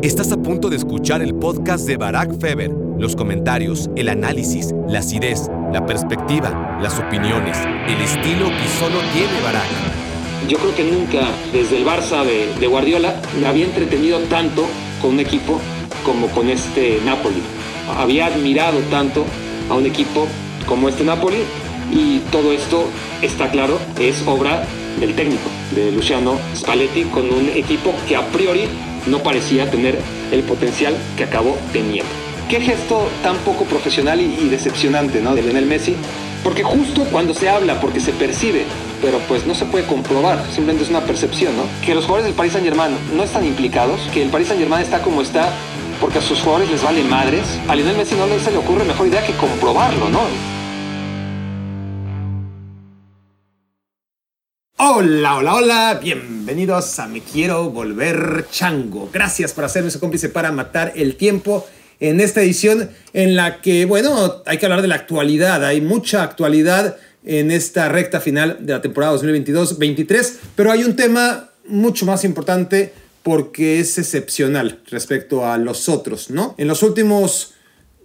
Estás a punto de escuchar el podcast de Barack Feber. Los comentarios, el análisis, la acidez, la perspectiva, las opiniones, el estilo que solo tiene Barack. Yo creo que nunca desde el Barça de, Guardiola me había entretenido tanto con un equipo como con este Napoli. Había admirado tanto a un equipo como este Napoli y todo esto, está claro, es obra del técnico, de Luciano Spalletti, con un equipo que a priori no parecía tener el potencial que acabó teniendo. Qué gesto tan poco profesional y, decepcionante, ¿no? De Lionel Messi. Porque justo cuando se habla, porque se percibe, pero pues no se puede comprobar, simplemente es una percepción, ¿no? Que los jugadores del Paris Saint Germain no están implicados, que el Paris Saint Germain está como está porque a sus jugadores les vale madres. A Lionel Messi no se le ocurre mejor idea que comprobarlo, ¿no? Hola, hola, hola, bienvenidos a Me Quiero Volver Chango. Gracias por hacerme su cómplice para matar el tiempo en esta edición en la que, bueno, hay que hablar de la actualidad. Hay mucha actualidad en esta recta final de la temporada 2022-23, pero hay un tema mucho más importante porque es excepcional respecto a los otros, ¿no? En los últimos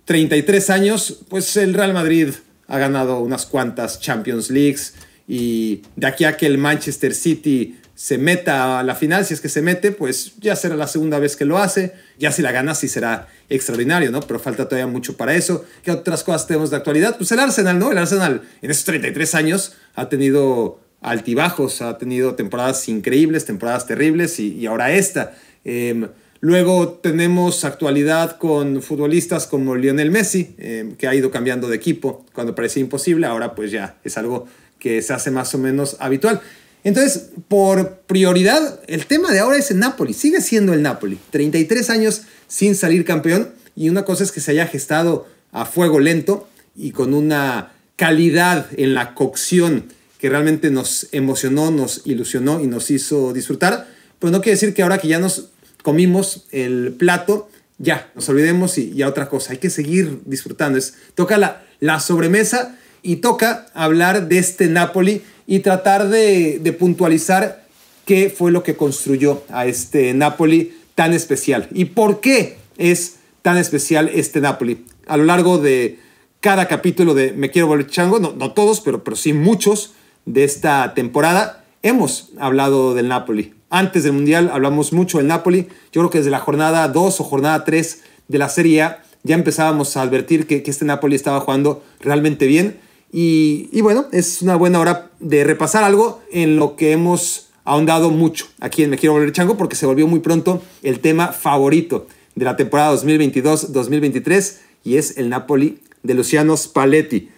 33 años, pues el Real Madrid ha ganado unas cuantas Champions Leagues y de aquí a que el Manchester City se meta a la final, si es que se mete, pues ya será la segunda vez que lo hace, ya si la gana sí será extraordinario, ¿no? Pero falta todavía mucho para eso. ¿Qué otras cosas tenemos de actualidad? Pues el Arsenal, ¿no? El Arsenal en esos 33 años ha tenido altibajos, ha tenido temporadas increíbles, temporadas terribles y, ahora esta. Em, luego tenemos actualidad con futbolistas como Lionel Messi, em, que ha ido cambiando de equipo cuando parecía imposible, ahora pues ya es algo que se hace más o menos habitual. Entonces, por prioridad, el tema de ahora es el Napoli, sigue siendo el Napoli. 33 años sin salir campeón y una cosa es que se haya gestado a fuego lento y con una calidad en la cocción que realmente nos emocionó, nos ilusionó y nos hizo disfrutar, pero no quiere decir que ahora que ya nos comimos el plato, ya, nos olvidemos y ya otra cosa, hay que seguir disfrutando. Es, toca la, la sobremesa y toca hablar de este Napoli y tratar de, puntualizar qué fue lo que construyó a este Napoli tan especial y por qué es tan especial este Napoli. A lo largo de cada capítulo de Me Quiero Volver Chango, no, no todos, pero, pero sí muchos de esta temporada, hemos hablado del Napoli. Antes del Mundial hablamos mucho del Napoli. Yo creo que desde la jornada 2 o jornada 3 de la Serie ya empezábamos a advertir que, que este Napoli estaba jugando realmente bien y, bueno, es una buena hora de repasar algo en lo que hemos ahondado mucho aquí en Me Quiero Volver Chango porque se volvió muy pronto el tema favorito de la temporada 2022-2023 y es el Napoli de Luciano Spalletti.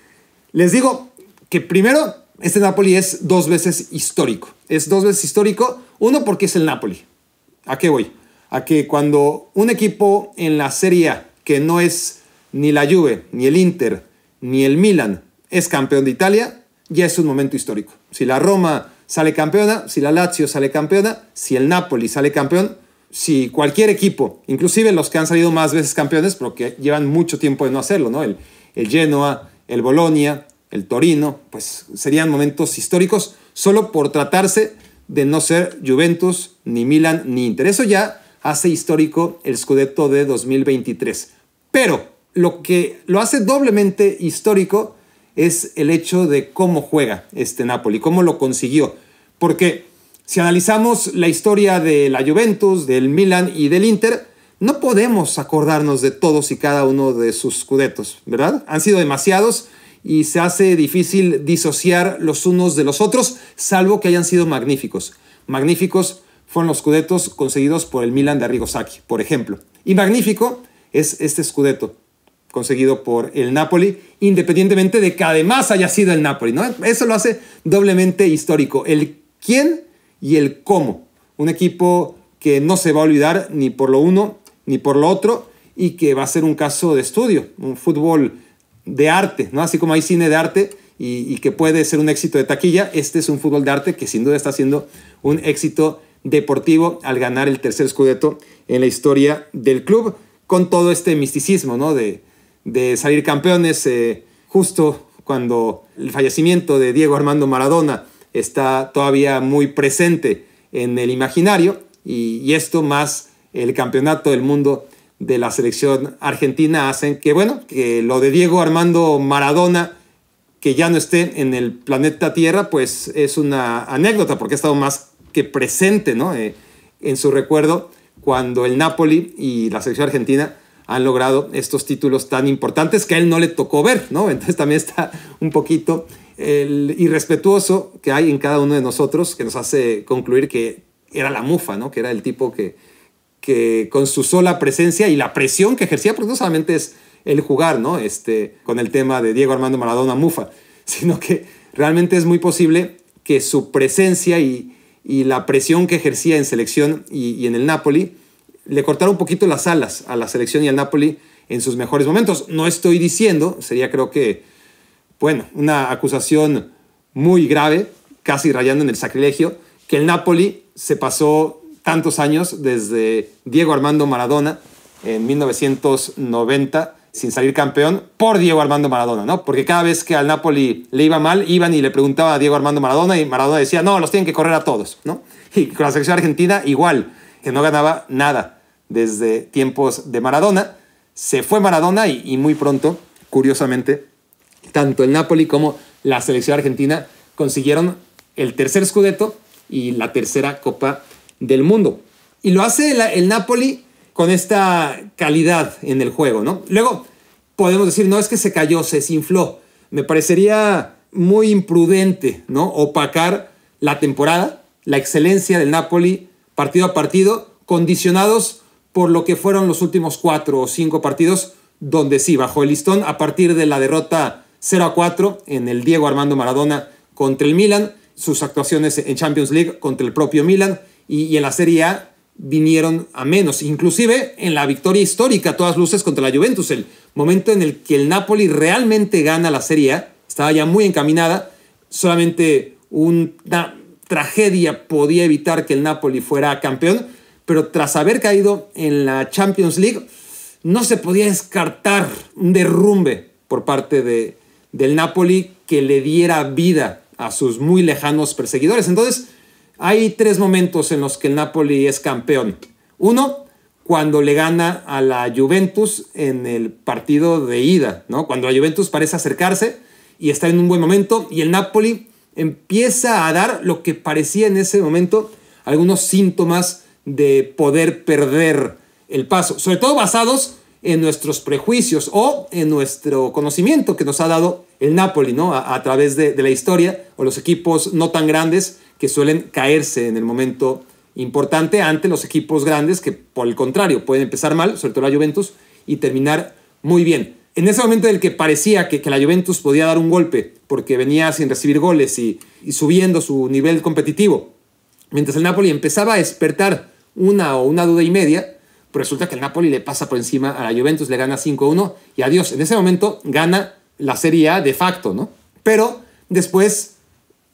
Les digo que primero, este Napoli es dos veces histórico. Es dos veces histórico, uno porque es el Napoli. ¿A qué voy? A que cuando un equipo en la Serie que no es ni la Juve, ni el Inter, ni el Milan, es campeón de Italia, ya es un momento histórico. Si la Roma sale campeona, si la Lazio sale campeona, si el Napoli sale campeón, si cualquier equipo, inclusive los que han salido más veces campeones, pero que llevan mucho tiempo de no hacerlo, ¿no? El, el Genoa, el Bolonia, el Torino, pues serían momentos históricos solo por tratarse de no ser Juventus, ni Milan, ni Inter. Eso ya hace histórico el Scudetto de 2023. Pero lo que lo hace doblemente histórico es el hecho de cómo juega este Napoli, cómo lo consiguió. Porque si analizamos la historia de la Juventus, del Milan y del Inter, no podemos acordarnos de todos y cada uno de sus scudetos, ¿verdad? Han sido demasiados y se hace difícil disociar los unos de los otros, salvo que hayan sido magníficos. Magníficos fueron los scudetos conseguidos por el Milan de Arrigo Sacchi, por ejemplo. Y magnífico es este scudeto conseguido por el Napoli, independientemente de que además haya sido el Napoli. ¿no? Eso lo hace doblemente histórico. El quién y el cómo. Un equipo que no se va a olvidar ni por lo uno ni por lo otro y que va a ser un caso de estudio, un fútbol de arte, ¿no? Así como hay cine de arte y, que puede ser un éxito de taquilla, este es un fútbol de arte que sin duda está siendo un éxito deportivo al ganar el tercer scudetto en la historia del club, con todo este misticismo, ¿no? De, de salir campeones eh, justo cuando el fallecimiento de Diego Armando Maradona está todavía muy presente en el imaginario y, esto más el campeonato del mundo de la selección argentina hacen que, bueno, que lo de Diego Armando Maradona, que ya no esté en el planeta Tierra, pues es una anécdota, porque ha estado más que presente ¿no? Eh, en su recuerdo cuando el Napoli y la selección argentina han logrado estos títulos tan importantes que a él no le tocó ver, ¿no? Entonces también está un poquito el irrespetuoso que hay en cada uno de nosotros que nos hace concluir que era la mufa, ¿no? Que era el tipo que, que con su sola presencia y la presión que ejercía, porque no solamente es el jugar, ¿no? Este, con el tema de Diego Armando Maradona mufa, sino que realmente es muy posible que su presencia y, la presión que ejercía en selección y, y en el Napoli le cortara un poquito las alas a la selección y al Napoli en sus mejores momentos. No estoy diciendo, sería creo que bueno, una acusación muy grave, casi rayando en el sacrilegio, que el Napoli se pasó tantos años desde Diego Armando Maradona en 1990 sin salir campeón por Diego Armando Maradona, ¿no? Porque cada vez que al Napoli le iba mal, iban y le preguntaban a Diego Armando Maradona y Maradona decía, no, los tienen que correr a todos, ¿no? Y con la selección argentina igual, que no ganaba nada desde tiempos de Maradona. Se fue Maradona y, muy pronto, curiosamente, tanto el Napoli como la selección argentina consiguieron el tercer Scudetto y la tercera Copa del Mundo. Y lo hace el, Napoli con esta calidad en el juego, ¿no? Luego podemos decir, no es que se cayó, se desinfló. Me parecería muy imprudente, ¿no? Opacar la temporada, la excelencia del Napoli partido a partido, condicionados por lo que fueron los últimos cuatro o cinco partidos, donde sí, bajó el listón a partir de la derrota 0 a 4 en el Diego Armando Maradona contra el Milan, sus actuaciones en Champions League contra el propio Milan y, en la Serie A vinieron a menos, inclusive en la victoria histórica a todas luces contra la Juventus, el momento en el que el Napoli realmente gana la Serie A, estaba ya muy encaminada, solamente una tragedia podía evitar que el Napoli fuera campeón, pero tras haber caído en la Champions League, no se podía descartar un derrumbe por parte de, del Napoli que le diera vida a sus muy lejanos perseguidores. Entonces, hay tres momentos en los que el Napoli es campeón. Uno, cuando le gana a la Juventus en el partido de ida, ¿no? Cuando la Juventus parece acercarse y está en un buen momento y el Napoli empieza a dar lo que parecía en ese momento algunos síntomas de poder perder el paso, sobre todo basados en nuestros prejuicios o en nuestro conocimiento que nos ha dado el Napoli, ¿no? A, través de, la historia o los equipos no tan grandes que suelen caerse en el momento importante ante los equipos grandes que por el contrario pueden empezar mal, sobre todo la Juventus, y terminar muy bien. En ese momento en el que parecía que, la Juventus podía dar un golpe porque venía sin recibir goles y, y subiendo su nivel competitivo, mientras el Napoli empezaba a despertar una o una duda y media, resulta que el Napoli le pasa por encima a la Juventus, le gana 5-1 y adiós. En ese momento gana la Serie A de facto, ¿no? Pero después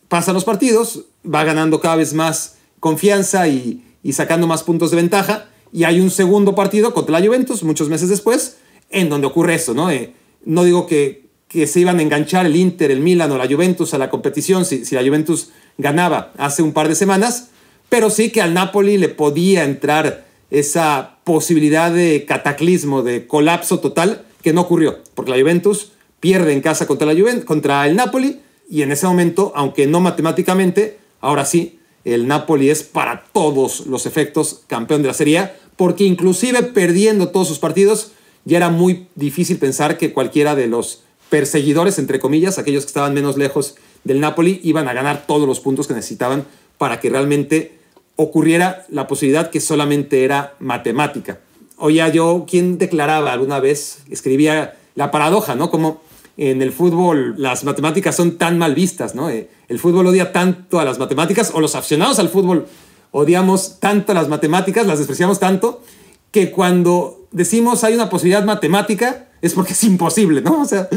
pasan los partidos, va ganando cada vez más confianza y, sacando más puntos de ventaja. Y hay un segundo partido contra la Juventus, muchos meses después, en donde ocurre esto, ¿no? Eh, no digo que, que, se iban a enganchar el Inter, el Milan o la Juventus a la competición si, si la Juventus ganaba hace un par de semanas, pero sí que al Napoli le podía entrar esa posibilidad de cataclismo, de colapso total, que no ocurrió, porque la Juventus pierde en casa contra, la Juventus, contra el Napoli y en ese momento, aunque no matemáticamente, ahora sí, el Napoli es para todos los efectos campeón de la Serie A, porque inclusive perdiendo todos sus partidos, ya era muy difícil pensar que cualquiera de los perseguidores, entre comillas, aquellos que estaban menos lejos del Napoli, iban a ganar todos los puntos que necesitaban para que realmente ocurriera la posibilidad que solamente era matemática. Oía yo, ¿quién declaraba alguna vez? Escribía la paradoja, ¿no? Como en el fútbol las matemáticas son tan mal vistas, ¿no? Eh, el fútbol odia tanto a las matemáticas, o los aficionados al fútbol odiamos tanto a las matemáticas, las despreciamos tanto, que cuando decimos hay una posibilidad matemática, es porque es imposible, ¿no? O sea,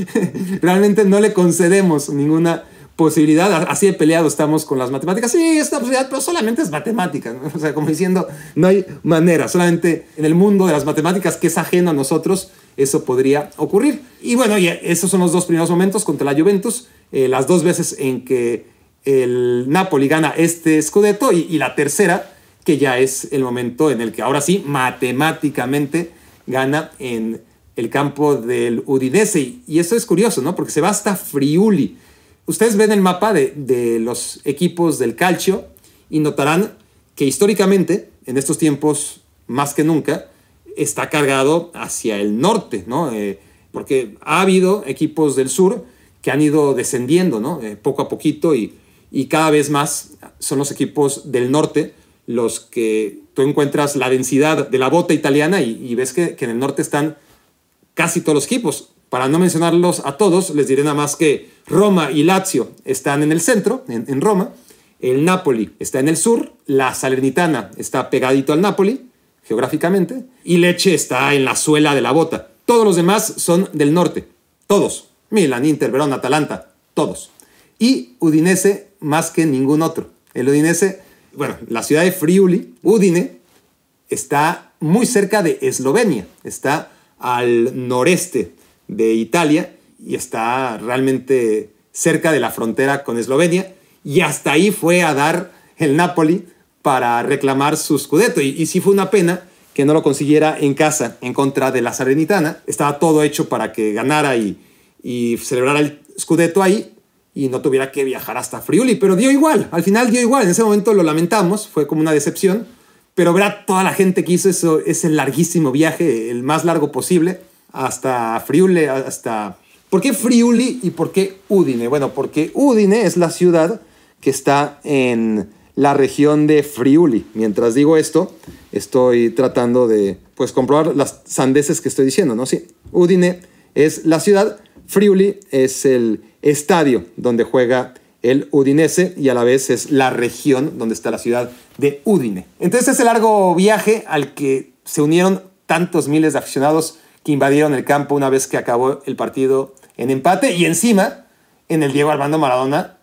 realmente no le concedemos ninguna posibilidad, así de peleado estamos con las matemáticas. Sí, esta posibilidad, pero solamente es matemática. O sea, como diciendo, no hay manera, solamente en el mundo de las matemáticas que es ajeno a nosotros, eso podría ocurrir. Y bueno, esos son los dos primeros momentos contra la Juventus, eh, las dos veces en que el Napoli gana este Scudetto y, y la tercera que ya es el momento en el que ahora sí, matemáticamente, gana en el campo del Udinese. Y eso es curioso, ¿no? Porque se va hasta Friuli. Ustedes ven el mapa de, de los equipos del calcio y notarán que históricamente, en estos tiempos más que nunca, está cargado hacia el norte, ¿no? Eh, porque ha habido equipos del sur que han ido descendiendo, ¿no? Eh, poco a poquito y, y cada vez más son los equipos del norte los que tú encuentras la densidad de la bota italiana y, ves que, en el norte están casi todos los equipos. Para no mencionarlos a todos, les diré nada más que Roma y Lazio están en el centro, en, Roma, el Napoli está en el sur, la Salernitana está pegadito al Napoli, geográficamente, y Leche está en la suela de la bota. Todos los demás son del norte, todos. Milan, Inter, Verona, Atalanta, todos. Y Udinese más que ningún otro. El Udinese, bueno, la ciudad de Friuli, Udine, está muy cerca de Eslovenia, está al noreste de Italia y está realmente cerca de la frontera con Eslovenia y hasta ahí fue a dar el Napoli para reclamar su scudetto. Y, y sí fue una pena que no lo consiguiera en casa en contra de la Salernitana. Estaba todo hecho para que ganara y, y celebrara el scudetto ahí y no tuviera que viajar hasta Friuli, pero dio igual, al final dio igual, en ese momento lo lamentamos, fue como una decepción, pero verá toda la gente que hizo eso, ese larguísimo viaje, el más largo posible, hasta Friuli, hasta... ¿Por qué Friuli y por qué Udine? Bueno, porque Udine es la ciudad que está en la región de Friuli. Mientras digo esto, estoy tratando de pues comprobar las sandeces que estoy diciendo, ¿no? Sí, Udine es la ciudad, Friuli es el estadio donde juega el Udinese y a la vez es la región donde está la ciudad de Udine. Entonces ese largo viaje al que se unieron tantos miles de aficionados que invadieron el campo una vez que acabó el partido en empate y encima en el Diego Armando Maradona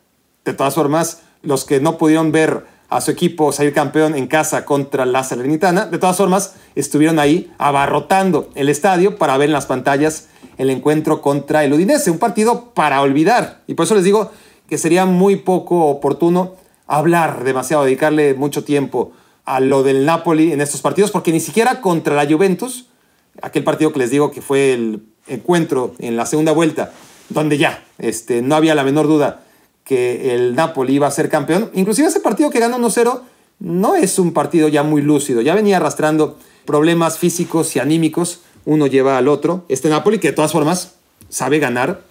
de todas formas, los que no pudieron ver a su equipo salir campeón en casa contra la Salernitana, de todas formas, estuvieron ahí abarrotando el estadio para ver en las pantallas el encuentro contra el Udinese, un partido para olvidar. Y por eso les digo que sería muy poco oportuno hablar demasiado, dedicarle mucho tiempo a lo del Napoli en estos partidos, porque ni siquiera contra la Juventus, aquel partido que les digo que fue el encuentro en la segunda vuelta, donde ya este, no había la menor duda que el Napoli iba a ser campeón. Inclusive ese partido que ganó 1-0 no es un partido ya muy lúcido, ya venía arrastrando problemas físicos y anímicos, uno lleva al otro. Este Napoli que de todas formas sabe ganar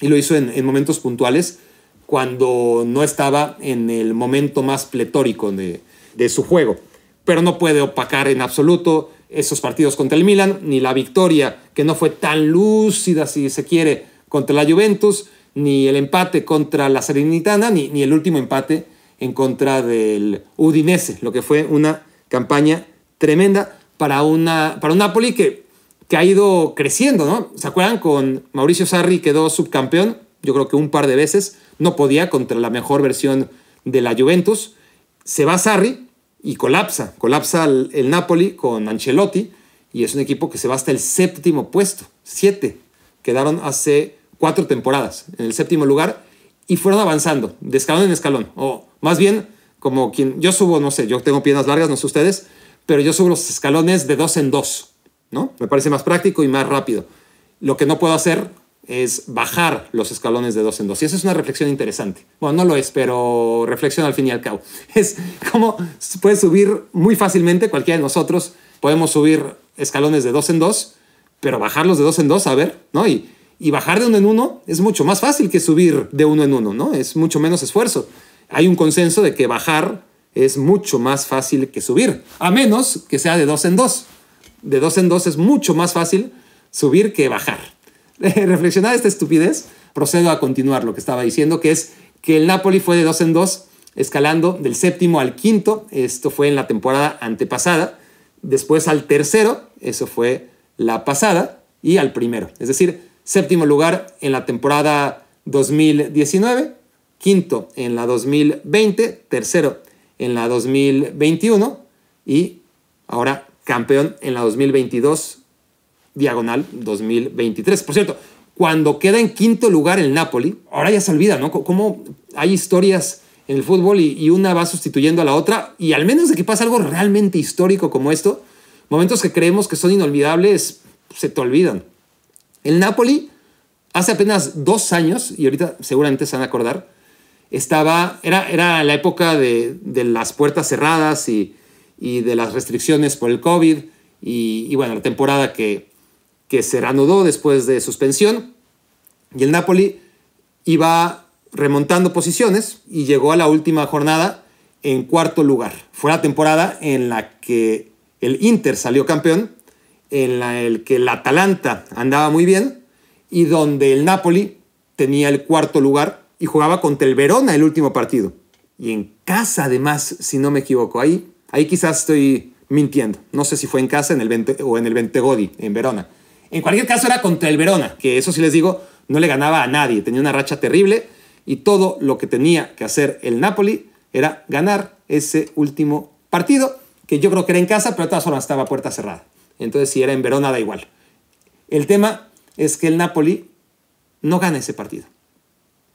y lo hizo en, momentos puntuales cuando no estaba en el momento más pletórico de, de su juego. Pero no puede opacar en absoluto esos partidos contra el Milan, ni la victoria que no fue tan lúcida, si se quiere, contra la Juventus, ni el empate contra la Serenitana, ni, ni el último empate en contra del Udinese, lo que fue una campaña tremenda para, una, para un Napoli que, que ha ido creciendo, ¿no? ¿Se acuerdan? Con Mauricio Sarri quedó subcampeón, yo creo que un par de veces, no podía contra la mejor versión de la Juventus. Se va Sarri y colapsa, colapsa el, Napoli con Ancelotti y es un equipo que se va hasta el séptimo puesto, siete. Quedaron hace cuatro temporadas en el séptimo lugar y fueron avanzando de escalón en escalón. O más bien, como quien yo subo, no sé, yo tengo piernas largas, no sé ustedes, pero yo subo los escalones de dos en dos, ¿no? Me parece más práctico y más rápido. Lo que no puedo hacer es bajar los escalones de dos en dos. Y esa es una reflexión interesante. Bueno, no lo es, pero reflexión al fin y al cabo. Es como puedes subir muy fácilmente, cualquiera de nosotros podemos subir escalones de dos en dos, pero bajarlos de dos en dos, a ver, ¿no? Y, y bajar de uno en uno es mucho más fácil que subir de uno en uno, ¿no? Es mucho menos esfuerzo. Hay un consenso de que bajar es mucho más fácil que subir, a menos que sea de dos en dos. De dos en dos es mucho más fácil subir que bajar. Reflexionar esta estupidez, procedo a continuar lo que estaba diciendo, que es que el Napoli fue de dos en dos, escalando del séptimo al quinto, esto fue en la temporada antepasada, después al tercero, eso fue la pasada, y al primero. Es decir, séptimo lugar en la temporada 2019, quinto en la 2020, tercero en la 2021 y ahora campeón en la 2022, diagonal 2023. Por cierto, cuando queda en quinto lugar el Napoli, ahora ya se olvida, ¿no? Cómo hay historias en el fútbol y, una va sustituyendo a la otra y al menos de que pase algo realmente histórico como esto, momentos que creemos que son inolvidables se te olvidan. El Napoli hace apenas dos años, y ahorita seguramente se van a acordar, estaba, era, era la época de, las puertas cerradas y, de las restricciones por el COVID y, bueno, la temporada que, que se reanudó después de suspensión y el Napoli iba remontando posiciones y llegó a la última jornada en cuarto lugar. Fue la temporada en la que el Inter salió campeón, en la el que el Atalanta andaba muy bien y donde el Napoli tenía el cuarto lugar y jugaba contra el Verona el último partido. Y en casa además, si no me equivoco, ahí, ahí quizás estoy mintiendo. No sé si fue en casa en el o en el Ventegodi, en Verona. En cualquier caso era contra el Verona, que eso sí les digo, no le ganaba a nadie, tenía una racha terrible y todo lo que tenía que hacer el Napoli era ganar ese último partido, que yo creo que era en casa, pero de todas formas estaba puerta cerrada. Entonces, si era en Verona, da igual. El tema es que el Napoli no gana ese partido.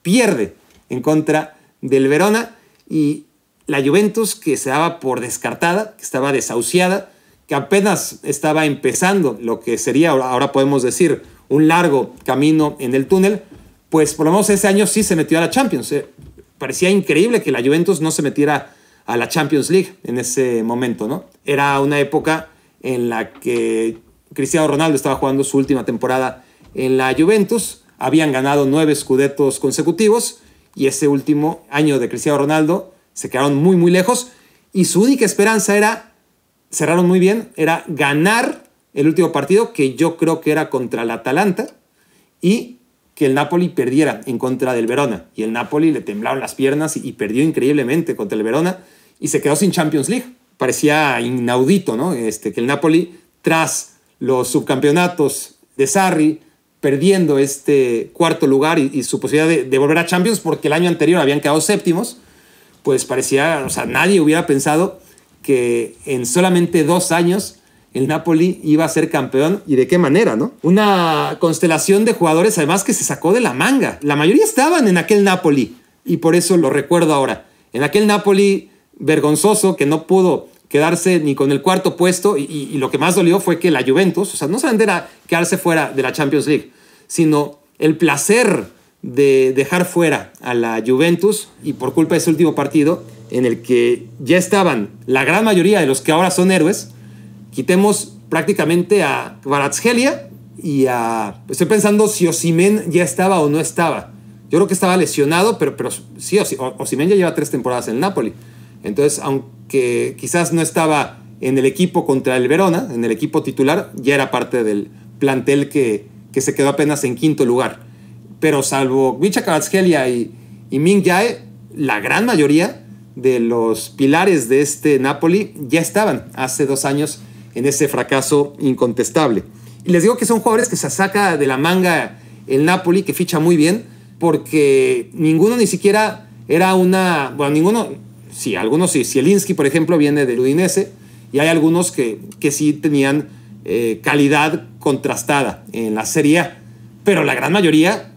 Pierde en contra del Verona y la Juventus, que se daba por descartada, que estaba desahuciada, que apenas estaba empezando lo que sería, ahora podemos decir, un largo camino en el túnel, pues por lo menos ese año sí se metió a la Champions. Eh. Parecía increíble que la Juventus no se metiera a la Champions League en ese momento, ¿no? Era una época en la que Cristiano Ronaldo estaba jugando su última temporada en la Juventus, habían ganado nueve scudetos consecutivos y ese último año de Cristiano Ronaldo se quedaron muy muy lejos y su única esperanza era, cerraron muy bien, era ganar el último partido que yo creo que era contra el Atalanta y que el Napoli perdiera en contra del Verona. Y el Napoli le temblaron las piernas y, perdió increíblemente contra el Verona y se quedó sin Champions League. Parecía inaudito, ¿no? Este, que el Napoli, tras los subcampeonatos de Sarri, perdiendo este cuarto lugar y, su posibilidad de, volver a Champions, porque el año anterior habían quedado séptimos, pues parecía, o sea, nadie hubiera pensado que en solamente dos años el Napoli iba a ser campeón y de qué manera, ¿no? Una constelación de jugadores además que se sacó de la manga. La mayoría estaban en aquel Napoli y por eso lo recuerdo ahora. En aquel Napoli vergonzoso que no pudo quedarse ni con el cuarto puesto y, lo que más dolió fue que la Juventus, o sea, no solamente era quedarse fuera de la Champions League, sino el placer de dejar fuera a la Juventus y por culpa de ese último partido en el que ya estaban la gran mayoría de los que ahora son héroes, quitemos prácticamente a Baratsgelia y a... Estoy pensando si Osimen ya estaba o no estaba. Yo creo que estaba lesionado, pero, pero sí, Osimen ya lleva tres temporadas en Napoli. Entonces, aunque quizás no estaba en el equipo contra el Verona, en el equipo titular, ya era parte del plantel que, que se quedó apenas en quinto lugar. Pero salvo Micha Kvaratskhelia y, y Ming Jae, la gran mayoría de los pilares de este Napoli ya estaban hace dos años en ese fracaso incontestable. Y les digo que son jugadores que se saca de la manga el Napoli, que ficha muy bien, porque ninguno ni siquiera era una, bueno, ninguno, sí, algunos sí, Zielinski, por ejemplo, viene del Udinese, y hay algunos que, que sí tenían eh, calidad contrastada en la Serie A, pero la gran mayoría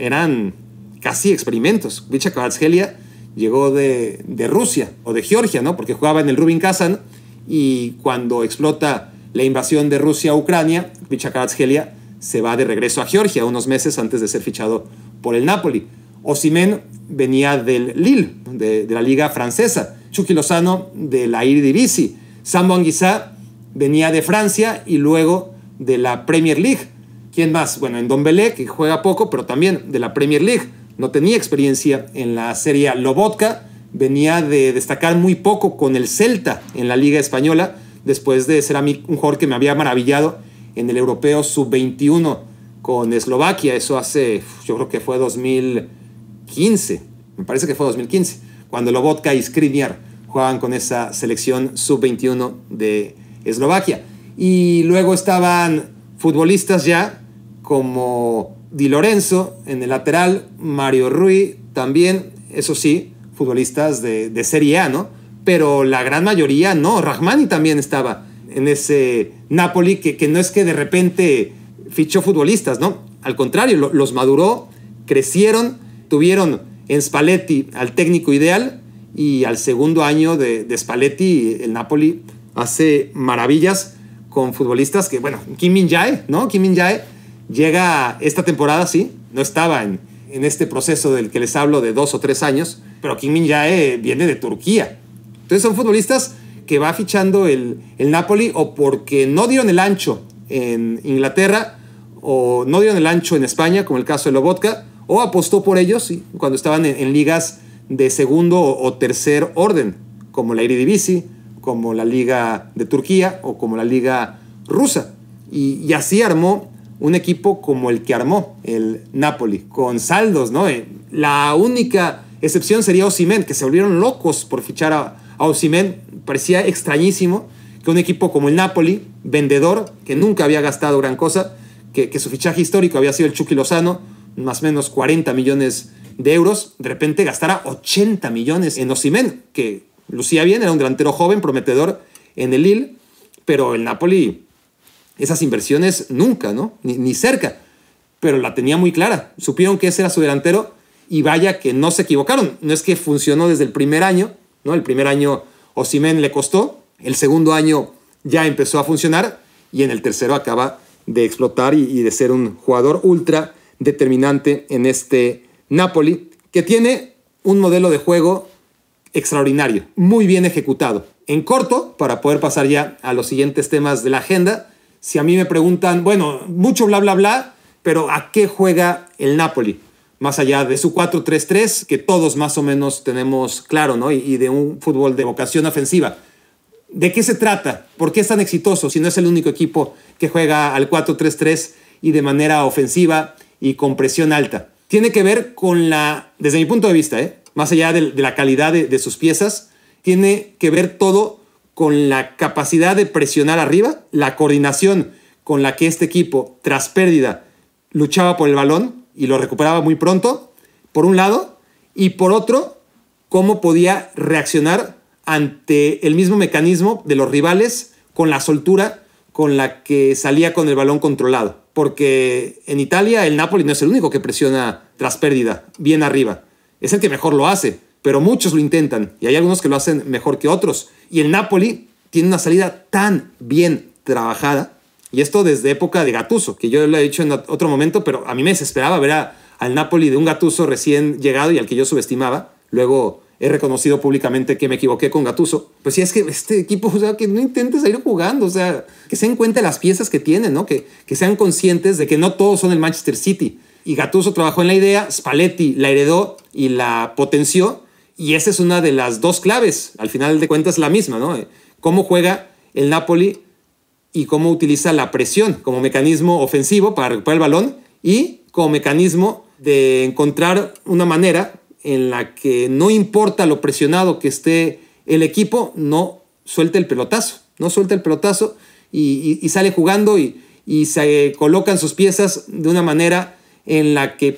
eran casi experimentos. Vicha Kvaratskhelia llegó de, de, Rusia o de Georgia, ¿no? Porque jugaba en el Rubin Kazan y cuando explota la invasión de Rusia a Ucrania, Vichakarazgelia se va de regreso a Georgia unos meses antes de ser fichado por el Napoli. Osimen venía del Lille, de, la liga francesa. Chucky Lozano de la Eredivisie. Sambo Anguissa venía de Francia y luego de la Premier League. ¿Quién más? Bueno, en Dombele, que juega poco, pero también de la Premier League. No tenía experiencia en la Serie Lobotka venía de destacar muy poco con el Celta en la Liga Española, después de ser a mí un jugador que me había maravillado en el Europeo Sub-21 con Eslovaquia. Eso hace, yo creo que fue 2015, me parece que fue 2015, cuando Lobotka y Skriniar jugaban con esa selección Sub-21 de Eslovaquia. Y luego estaban futbolistas ya como Di Lorenzo en el lateral, Mario Rui también, eso sí, futbolistas de, Serie A, ¿no? Pero la gran mayoría no. Rahmani también estaba en ese Napoli, que, que no es que de repente fichó futbolistas, ¿no? Al contrario, los maduró, crecieron, tuvieron en Spalletti al técnico ideal y al segundo año de, de Spalletti el Napoli hace maravillas con futbolistas que, bueno, Kim Min Jae, ¿no? Kim Min Jae llega esta temporada, sí, no estaba en, en este proceso del que les hablo de dos o tres años, pero Kim Min Jae viene de Turquía. Entonces son futbolistas que va fichando el, el Napoli o porque no dieron el ancho en Inglaterra o no dieron el ancho en España, como el caso de Lobotka, o apostó por ellos cuando estaban en, ligas de segundo o, tercer orden, como la Eredivisie, como la Liga de Turquía o como la Liga rusa. Y, así armó un equipo como el que armó el Napoli, con saldos, ¿no? Eh, la única excepción sería Osimen, que se volvieron locos por fichar a, a Osimen. Parecía extrañísimo que un equipo como el Napoli, vendedor, que nunca había gastado gran cosa, que, su fichaje histórico había sido el Chucky Lozano, más o menos 40 millones de euros, de repente gastara 80 millones en Osimen, que lucía bien, era un delantero joven, prometedor en el Lille, pero el Napoli, esas inversiones nunca, ¿no? Ni, ni cerca, pero la tenía muy clara. Supieron que ese era su delantero y vaya que no se equivocaron. No es que funcionó desde el primer año, ¿no? El primer año Osimen le costó, el segundo año ya empezó a funcionar y en el tercero acaba de explotar y, de ser un jugador ultra determinante en este Napoli, que tiene un modelo de juego extraordinario, muy bien ejecutado. En corto, para poder pasar ya a los siguientes temas de la agenda, si a mí me preguntan, bueno, mucho bla, bla, bla, pero ¿a qué juega el Napoli? Más allá de su 4-3-3, que todos más o menos tenemos claro, ¿no? y de un fútbol de vocación ofensiva. ¿De qué se trata? ¿Por qué es tan exitoso si no es el único equipo que juega al 4-3-3 y de manera ofensiva y con presión alta? Tiene que ver con la, desde mi punto de vista, ¿eh? Más allá de, la calidad de, sus piezas, tiene que ver todo con la capacidad de presionar arriba, la coordinación con la que este equipo, tras pérdida, luchaba por el balón y lo recuperaba muy pronto, por un lado, y por otro, cómo podía reaccionar ante el mismo mecanismo de los rivales con la soltura con la que salía con el balón controlado. Porque en Italia el Napoli no es el único que presiona tras pérdida, bien arriba. Es el que mejor lo hace, pero muchos lo intentan y hay algunos que lo hacen mejor que otros. Y el Napoli tiene una salida tan bien trabajada, y esto desde época de Gatuso, que yo lo he dicho en otro momento, pero a mí me desesperaba ver al Napoli de un Gatuso recién llegado y al que yo subestimaba. Luego he reconocido públicamente que me equivoqué con Gatuso. Pues sí, es que este equipo, o sea, que no intentes ir jugando, o sea, que se den cuenta las piezas que tienen, ¿no? Que, que sean conscientes de que no todos son el Manchester City. Y Gatuso trabajó en la idea, Spalletti la heredó y la potenció, y esa es una de las dos claves. Al final de cuentas, la misma, ¿no? Cómo juega el Napoli y cómo utiliza la presión como mecanismo ofensivo para recuperar el balón y como mecanismo de encontrar una manera en la que no importa lo presionado que esté el equipo, no suelta el pelotazo, no suelta el pelotazo y, sale jugando y, se colocan sus piezas de una manera en la que,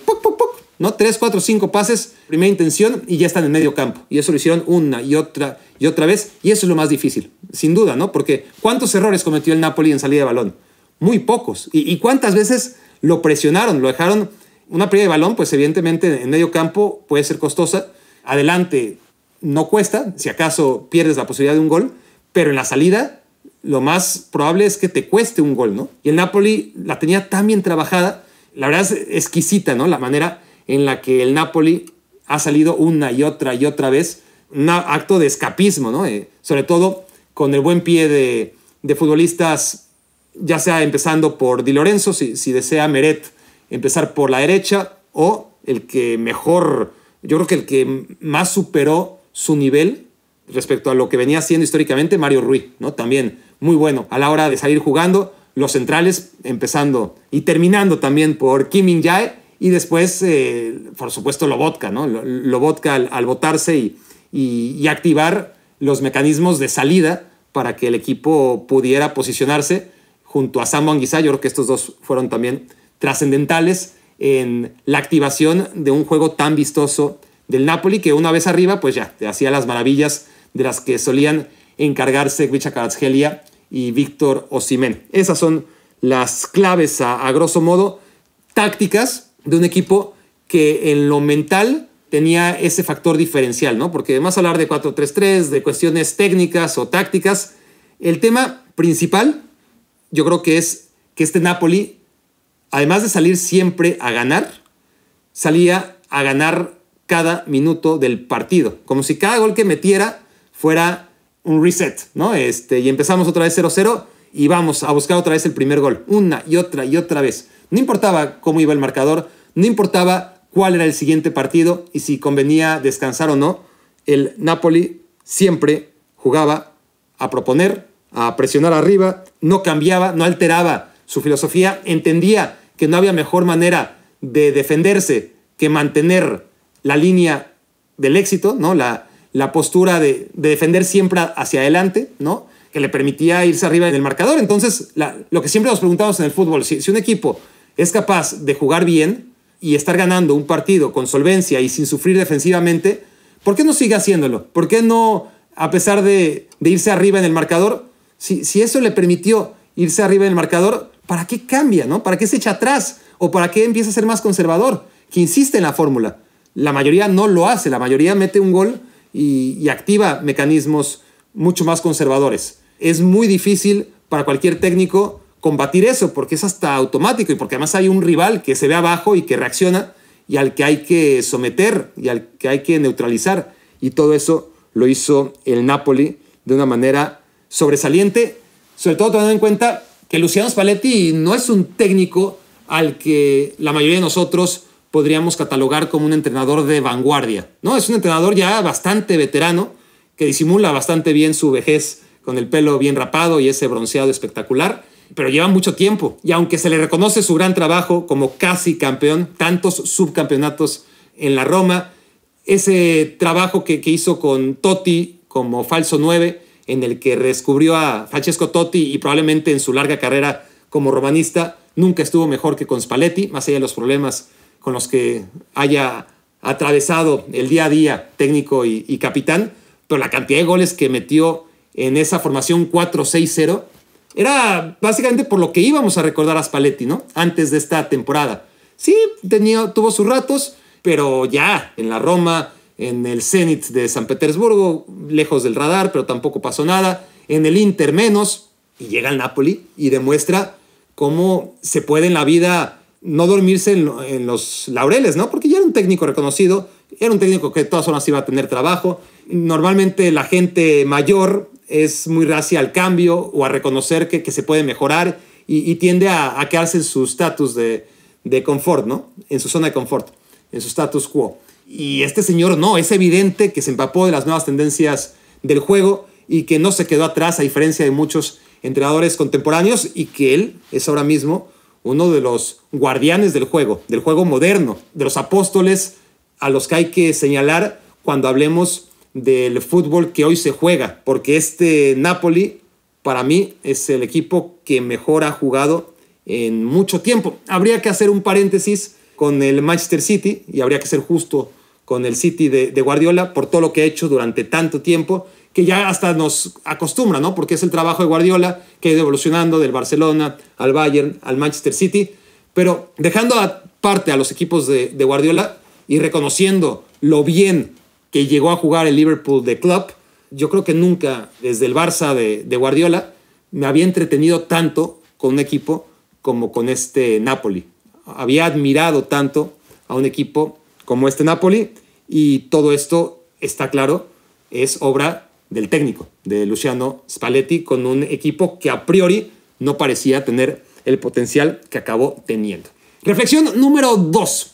¿no? Tres, cuatro, cinco pases, primera intención y ya están en medio campo. Y eso lo hicieron una y otra y otra vez. Y eso es lo más difícil, sin duda, ¿no? Porque ¿cuántos errores cometió el Napoli en salida de balón? Muy pocos. ¿Y, y cuántas veces lo presionaron? Lo dejaron una pérdida de balón, pues evidentemente en medio campo puede ser costosa. Adelante no cuesta, si acaso pierdes la posibilidad de un gol, pero en la salida lo más probable es que te cueste un gol, ¿no? Y el Napoli la tenía tan bien trabajada, la verdad es exquisita, ¿no? La manera en la que el Napoli ha salido una y otra y otra vez, un acto de escapismo, ¿no? Eh, sobre todo con el buen pie de, futbolistas, ya sea empezando por Di Lorenzo, si, desea Meret empezar por la derecha o el que mejor, yo creo que el que más superó su nivel respecto a lo que venía haciendo históricamente Mario Ruiz, ¿no? También muy bueno a la hora de salir jugando, los centrales empezando y terminando también por Kim Min Jae y después, eh, por supuesto, Lobotka, ¿no? Lobotka al, al botarse y, y, activar los mecanismos de salida para que el equipo pudiera posicionarse junto a Sam. Yo creo que estos dos fueron también trascendentales en la activación de un juego tan vistoso del Napoli que una vez arriba pues ya te hacía las maravillas de las que solían encargarse Gvicha Kvaratskhelia y Víctor Osimén. Esas son las claves a, grosso modo tácticas de un equipo que en lo mental tenía ese factor diferencial, ¿no? Porque además hablar de 4-3-3, de cuestiones técnicas o tácticas, el tema principal yo creo que es que este Napoli, además de salir siempre a ganar, salía a ganar cada minuto del partido, como si cada gol que metiera fuera un reset, ¿no? Este, y empezamos otra vez 0-0 y vamos a buscar otra vez el primer gol, una y otra y otra vez. No importaba cómo iba el marcador, no importaba cuál era el siguiente partido y si convenía descansar o no, el Napoli siempre jugaba a proponer, a presionar arriba, no cambiaba, no alteraba su filosofía, entendía que no había mejor manera de defenderse que mantener la línea del éxito, ¿no? la, la postura de, defender siempre hacia adelante, ¿no? que le permitía irse arriba en el marcador. Entonces, lo que siempre nos preguntamos en el fútbol, si, si un equipo es capaz de jugar bien, y estar ganando un partido con solvencia y sin sufrir defensivamente, ¿por qué no sigue haciéndolo? ¿Por qué no, a pesar de, irse arriba en el marcador, si, si, eso le permitió irse arriba en el marcador, ¿para qué cambia? ¿no? ¿Para qué se echa atrás? ¿O para qué empieza a ser más conservador? Que insiste en la fórmula. La mayoría no lo hace, la mayoría mete un gol y, activa mecanismos mucho más conservadores. Es muy difícil para cualquier técnico combatir eso, porque es hasta automático y porque además hay un rival que se ve abajo y que reacciona y al que hay que someter y al que hay que neutralizar. Y todo eso lo hizo el Napoli de una manera sobresaliente, sobre todo teniendo en cuenta que Luciano Spalletti no es un técnico al que la mayoría de nosotros podríamos catalogar como un entrenador de vanguardia. No, es un entrenador ya bastante veterano que disimula bastante bien su vejez con el pelo bien rapado y ese bronceado espectacular pero lleva mucho tiempo. Y aunque se le reconoce su gran trabajo como casi campeón, tantos subcampeonatos en la Roma, ese trabajo que, hizo con Totti como falso 9, en el que descubrió a Francesco Totti y probablemente en su larga carrera como romanista nunca estuvo mejor que con Spalletti, más allá de los problemas con los que haya atravesado el día a día técnico y, capitán, pero la cantidad de goles que metió en esa formación 4-6-0 era básicamente por lo que íbamos a recordar a Spalletti, ¿no? Antes de esta temporada. Sí, tenía, tuvo sus ratos, pero ya en la Roma, en el Zenit de San Petersburgo, lejos del radar, pero tampoco pasó nada. En el Inter menos, y llega al Napoli y demuestra cómo se puede en la vida no dormirse en, los laureles, ¿no? Porque ya era un técnico reconocido, era un técnico que de todas formas iba a tener trabajo. Normalmente la gente mayor es muy racia al cambio o a reconocer que, se puede mejorar y, tiende a, quedarse en su estatus de, de confort, ¿no? En su zona de confort, en su status quo. Y este señor no, es evidente que se empapó de las nuevas tendencias del juego y que no se quedó atrás a diferencia de muchos entrenadores contemporáneos y que él es ahora mismo uno de los guardianes del juego, del juego moderno, de los apóstoles a los que hay que señalar cuando hablemos del fútbol que hoy se juega, porque este Napoli para mí es el equipo que mejor ha jugado en mucho tiempo. Habría que hacer un paréntesis con el Manchester City y habría que ser justo con el City de, Guardiola por todo lo que ha hecho durante tanto tiempo que ya hasta nos acostumbra, ¿no? Porque es el trabajo de Guardiola que ha ido evolucionando del Barcelona al Bayern, al Manchester City, pero dejando aparte a los equipos de, de Guardiola y reconociendo lo bien que llegó a jugar el Liverpool de club, yo creo que nunca desde el Barça de, Guardiola me había entretenido tanto con un equipo como con este Napoli. Había admirado tanto a un equipo como este Napoli y todo esto, está claro, es obra del técnico, de Luciano Spalletti, con un equipo que a priori no parecía tener el potencial que acabó teniendo. Reflexión número dos.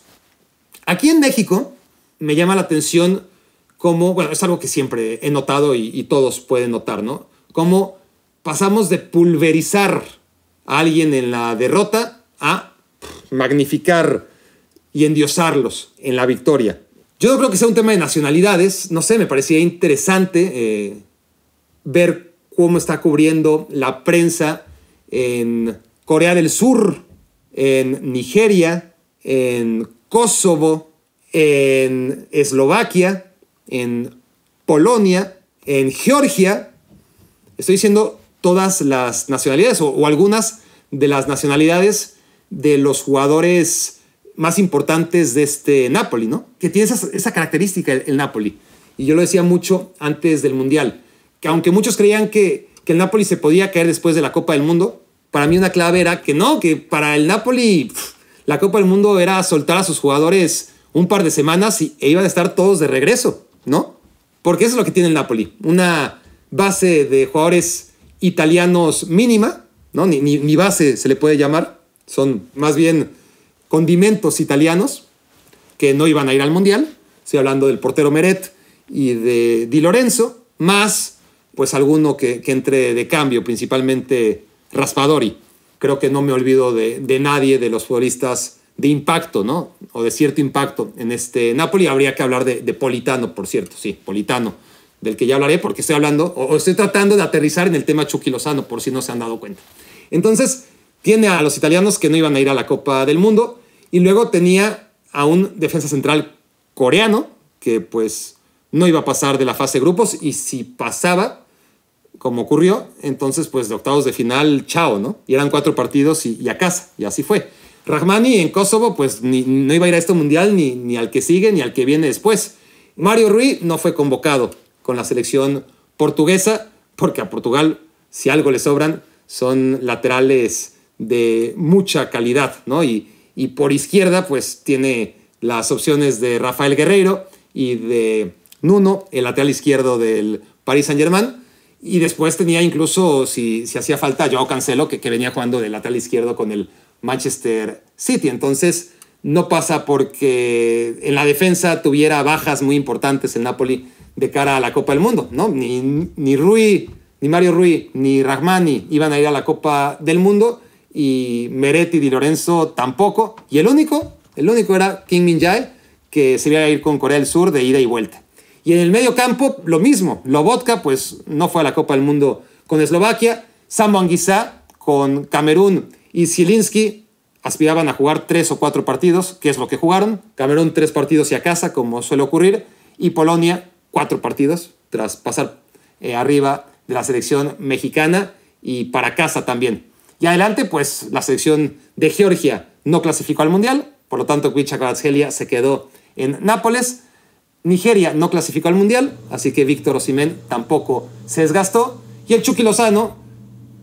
Aquí en México me llama la atención como, bueno, es algo que siempre he notado y, todos pueden notar, ¿no? Cómo pasamos de pulverizar a alguien en la derrota a magnificar y endiosarlos en la victoria. Yo no creo que sea un tema de nacionalidades, no sé, me parecía interesante eh, ver cómo está cubriendo la prensa en Corea del Sur, en Nigeria, en Kosovo, en Eslovaquia, en Polonia, en Georgia. Estoy diciendo todas las nacionalidades o, algunas de las nacionalidades de los jugadores más importantes de este Napoli, ¿no? Que tiene esa, característica el, Napoli. Y yo lo decía mucho antes del Mundial, que aunque muchos creían que, que el Napoli se podía caer después de la Copa del Mundo, para mí una clave era que no, que para el Napoli la Copa del Mundo era soltar a sus jugadores un par de semanas y, e iban a estar todos de regreso, ¿no? Porque eso es lo que tiene el Napoli, una base de jugadores italianos mínima, ¿no? Ni, ni, base se le puede llamar, son más bien condimentos italianos que no iban a ir al Mundial, estoy hablando del portero Meret y de Di Lorenzo, más pues alguno que, entre de cambio, principalmente Raspadori. Creo que no me olvido de, de nadie de los futbolistas de impacto, ¿no? O de cierto impacto en este Napoli. Habría que hablar de, de Politano, por cierto, sí, Politano, del que ya hablaré porque estoy hablando, o, estoy tratando de aterrizar en el tema Chucky Lozano, por si no se han dado cuenta. Entonces, tiene a los italianos que no iban a ir a la Copa del Mundo, y luego tenía a un defensa central coreano, que pues no iba a pasar de la fase de grupos, y si pasaba, como ocurrió, entonces pues de octavos de final, chao, ¿no? Y eran cuatro partidos y, a casa, y así fue. Rahmani en Kosovo pues ni, no iba a ir a este mundial ni, ni al que sigue ni al que viene después. Mario Rui no fue convocado con la selección portuguesa porque a Portugal si algo le sobran son laterales de mucha calidad, ¿no? Y, y por izquierda pues tiene las opciones de Rafael Guerreiro y de Nuno, el lateral izquierdo del Paris Saint-Germain y después tenía incluso, si, si hacía falta, Joao Cancelo, que, que venía jugando de lateral izquierdo con el Manchester City. Entonces, no pasa porque en la defensa tuviera bajas muy importantes el Napoli de cara a la Copa del Mundo, ¿no? Ni, ni Rui, ni Mario Rui, ni Rahmani iban a ir a la Copa del Mundo y Meretti Di Lorenzo tampoco. Y el único, el único era King Min Jae, que se iba a ir con Corea del Sur de ida y vuelta. Y en el medio campo, lo mismo. Lobotka, pues no fue a la Copa del Mundo con Eslovaquia. Sambo Anguissa con Camerún y Zielinski aspiraban a jugar tres o cuatro partidos, que es lo que jugaron. Camerún tres partidos y a casa, como suele ocurrir. Y Polonia cuatro partidos, tras pasar eh, arriba de la selección mexicana y para casa también. Y adelante, pues la selección de Georgia no clasificó al Mundial, por lo tanto, Kvicha se quedó en Nápoles. Nigeria no clasificó al Mundial, así que Víctor Osimén tampoco se desgastó. Y el Chucky Lozano,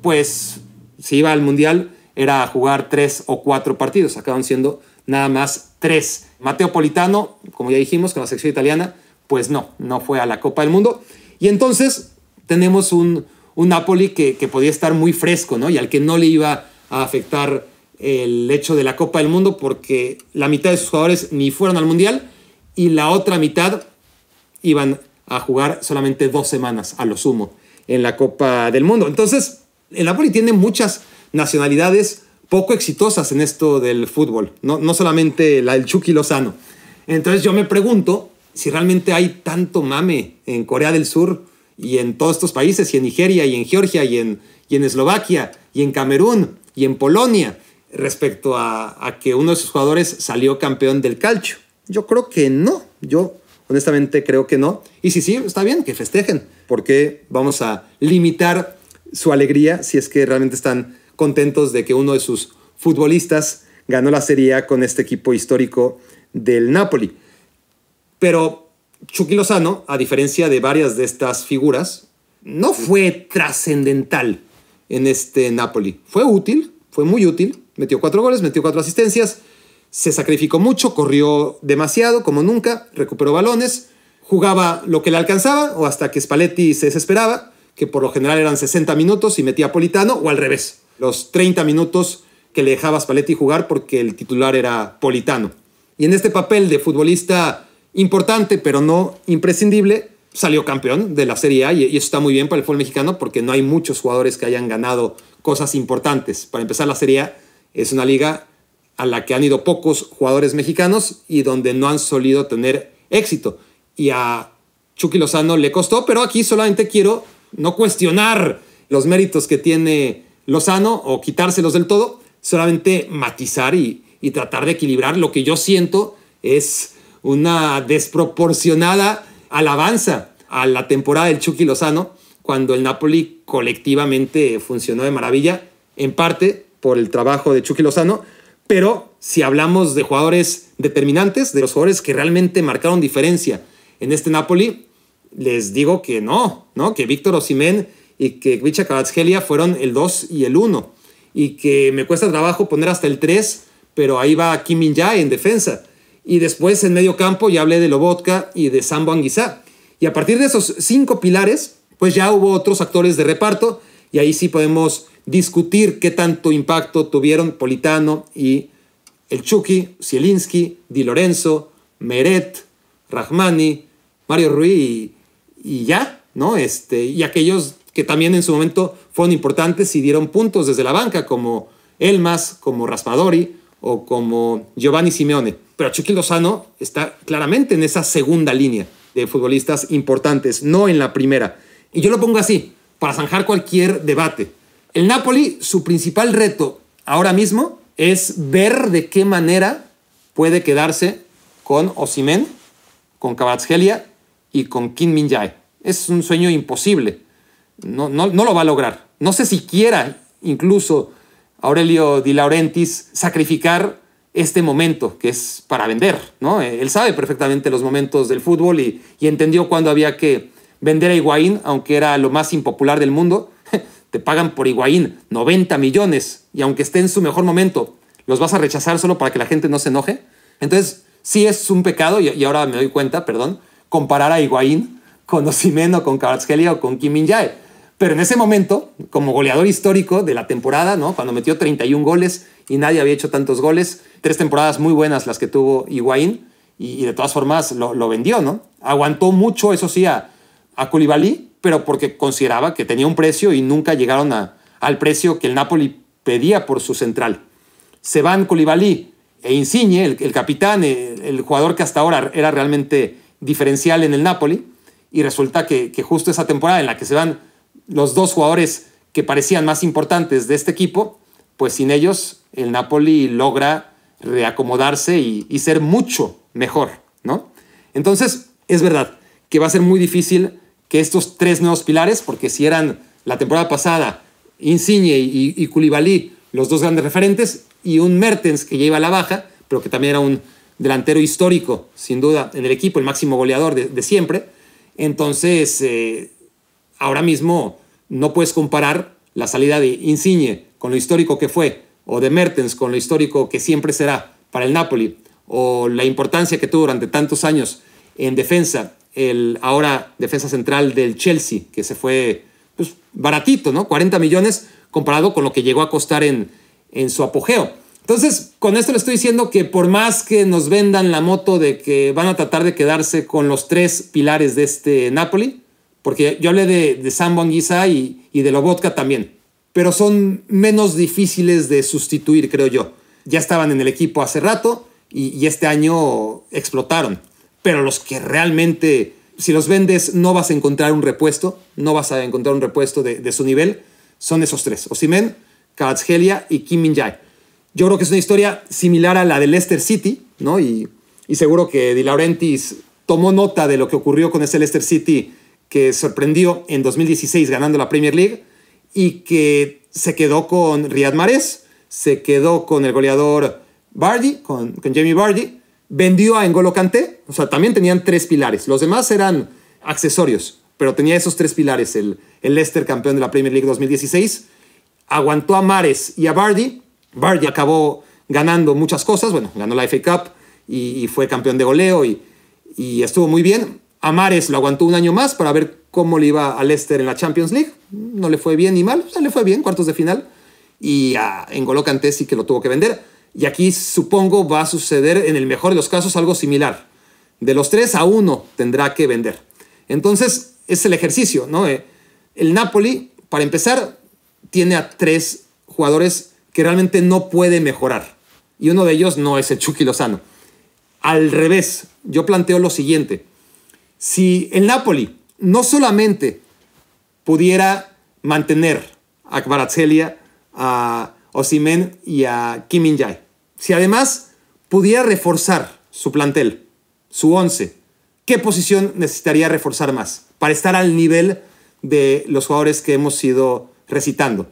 pues si iba al Mundial, era a jugar tres o cuatro partidos. Acaban siendo nada más tres. Mateo Politano, como ya dijimos, con la sección italiana, pues no, no fue a la Copa del Mundo. Y entonces tenemos un, un Napoli que, que podía estar muy fresco, ¿no? Y al que no le iba a afectar el hecho de la Copa del Mundo porque la mitad de sus jugadores ni fueron al Mundial y la otra mitad iban a jugar solamente dos semanas a lo sumo en la Copa del Mundo. Entonces, el Napoli tiene muchas nacionalidades poco exitosas en esto del fútbol, no, no solamente la del Chucky Lozano. Entonces yo me pregunto si realmente hay tanto mame en Corea del Sur y en todos estos países, y en Nigeria, y en Georgia, y en, y en Eslovaquia, y en Camerún, y en Polonia, respecto a, a que uno de sus jugadores salió campeón del calcio. Yo creo que no. Yo honestamente creo que no. Y si sí, está bien, que festejen, porque vamos a limitar su alegría si es que realmente están contentos de que uno de sus futbolistas ganó la Serie con este equipo histórico del Napoli. Pero Chucky Lozano, a diferencia de varias de estas figuras, no fue trascendental en este Napoli. Fue útil, fue muy útil, metió cuatro goles, metió cuatro asistencias, se sacrificó mucho, corrió demasiado, como nunca, recuperó balones, jugaba lo que le alcanzaba o hasta que Spalletti se desesperaba, que por lo general eran 60 minutos y metía a Politano, o al revés, los 30 minutos que le dejaba Spalletti jugar porque el titular era Politano. Y en este papel de futbolista importante, pero no imprescindible, salió campeón de la Serie A y eso está muy bien para el fútbol mexicano porque no hay muchos jugadores que hayan ganado cosas importantes. Para empezar, la Serie A es una liga a la que han ido pocos jugadores mexicanos y donde no han solido tener éxito. Y a Chucky Lozano le costó, pero aquí solamente quiero no cuestionar los méritos que tiene Lozano o quitárselos del todo, solamente matizar y, y tratar de equilibrar lo que yo siento es una desproporcionada alabanza a la temporada del Chucky Lozano cuando el Napoli colectivamente funcionó de maravilla, en parte por el trabajo de Chucky Lozano, Pero si hablamos de jugadores determinantes, de los jugadores que realmente marcaron diferencia en este Napoli, les digo que no, ¿no? Que Víctor Osimén y que Vicha Kvaratskhelia fueron el 2 y el 1 y que me cuesta trabajo poner hasta el 3, pero ahí va Kim Min Jae en defensa. Y después en medio campo ya hablé de Lobotka y de Sambo Anguissa. Y a partir de esos cinco pilares, pues ya hubo otros actores de reparto y ahí sí podemos discutir qué tanto impacto tuvieron Politano y el Chucky, Zielinski, Di Lorenzo, Meret, Rahmani, Mario Rui y, ya, ¿no? Este, y aquellos que también en su momento fueron importantes y dieron puntos desde la banca, como Elmas, como Raspadori o como Giovanni Simeone. Pero Chucky Lozano está claramente en esa segunda línea de futbolistas importantes, no en la primera. Y yo lo pongo así, para zanjar cualquier debate. El Napoli, su principal reto ahora mismo es ver de qué manera puede quedarse con Osimen, con Kvaratskhelia y con Kim Min Jae. Es un sueño imposible. No, no, no, lo va a lograr. No sé si quiera incluso Aurelio Di Laurentiis sacrificar este momento que es para vender. ¿no? Él sabe perfectamente los momentos del fútbol y, entendió cuándo había que vender a Higuaín, aunque era lo más impopular del mundo. Te pagan por Higuaín 90 millones y aunque esté en su mejor momento, ¿los vas a rechazar solo para que la gente no se enoje? Entonces, sí es un pecado, y, ahora me doy cuenta, perdón, comparar a Higuaín con Osimhen o con Kvaratskhelia o con Kim Min Jae. Pero en ese momento, como goleador histórico de la temporada, ¿no? cuando metió 31 goles y nadie había hecho tantos goles, tres temporadas muy buenas las que tuvo Higuaín, y, de todas formas lo, vendió, ¿no? Aguantó mucho, eso sí, a, a pero porque consideraba que tenía un precio y nunca llegaron a, al precio que el Napoli pedía por su central. Se van Koulibaly e Insigne, el, capitán, el, jugador que hasta ahora era realmente diferencial en el Napoli, y resulta que justo esa temporada en la que se van los dos jugadores que parecían más importantes de este equipo, pues sin ellos el Napoli logra reacomodarse y, ser mucho mejor, ¿no? Entonces, es verdad que va a ser muy difícil que estos tres nuevos pilares, porque si eran la temporada pasada Insigne y, y los dos grandes referentes, y un Mertens que ya iba a la baja, pero que también era un delantero histórico, sin duda, en el equipo, el máximo goleador de, siempre. Entonces, eh, ahora mismo no puedes comparar la salida de Insigne con lo histórico que fue, o de Mertens con lo histórico que siempre será para el Napoli, o la importancia que tuvo durante tantos años en defensa, el ahora defensa central del Chelsea, que se fue pues, baratito, ¿no? 40 millones comparado con lo que llegó a costar en, en su apogeo. Entonces, con esto le estoy diciendo que por más que nos vendan la moto de que van a tratar de quedarse con los tres pilares de este Napoli, porque yo hablé de, de Bonguisa y, y de Lobotka también, pero son menos difíciles de sustituir, creo yo. Ya estaban en el equipo hace rato y, este año explotaron, pero los que realmente, si los vendes, no vas a encontrar un repuesto, no vas a encontrar un repuesto de, su nivel, son esos tres, Osimen, Kvaratskhelia y Kim Min Jae. Yo creo que es una historia similar a la de Leicester City, ¿no? Y, y seguro que Di Laurentiis tomó nota de lo que ocurrió con ese Leicester City que sorprendió en 2016 ganando la Premier League y que se quedó con Riyad Mahrez, se quedó con el goleador Bardi, con, con Jamie Bardi, vendió a Engolo Kanté, o sea, también tenían tres pilares, los demás eran accesorios, pero tenía esos tres pilares, el, el Leicester campeón de la Premier League 2016, aguantó a Mares y a Bardi, Bardi acabó ganando muchas cosas, bueno, ganó la FA Cup y, fue campeón de goleo y, y estuvo muy bien, Amares lo aguantó un año más para ver cómo le iba a Leicester en la Champions League. No le fue bien ni mal, o sea, le fue bien, cuartos de final. Y a N'Golo Kanté sí que lo tuvo que vender. Y aquí supongo va a suceder en el mejor de los casos algo similar. De los tres a uno tendrá que vender. Entonces es el ejercicio, ¿no? Eh, el Napoli, para empezar, tiene a tres jugadores que realmente no puede mejorar. Y uno de ellos no es el Chucky Lozano. Al revés, yo planteo lo siguiente si el Napoli no solamente pudiera mantener a Kvaratskhelia, a Osimen y a Kim si además pudiera reforzar su plantel, su once, ¿qué posición necesitaría reforzar más para estar al nivel de los jugadores que hemos ido recitando?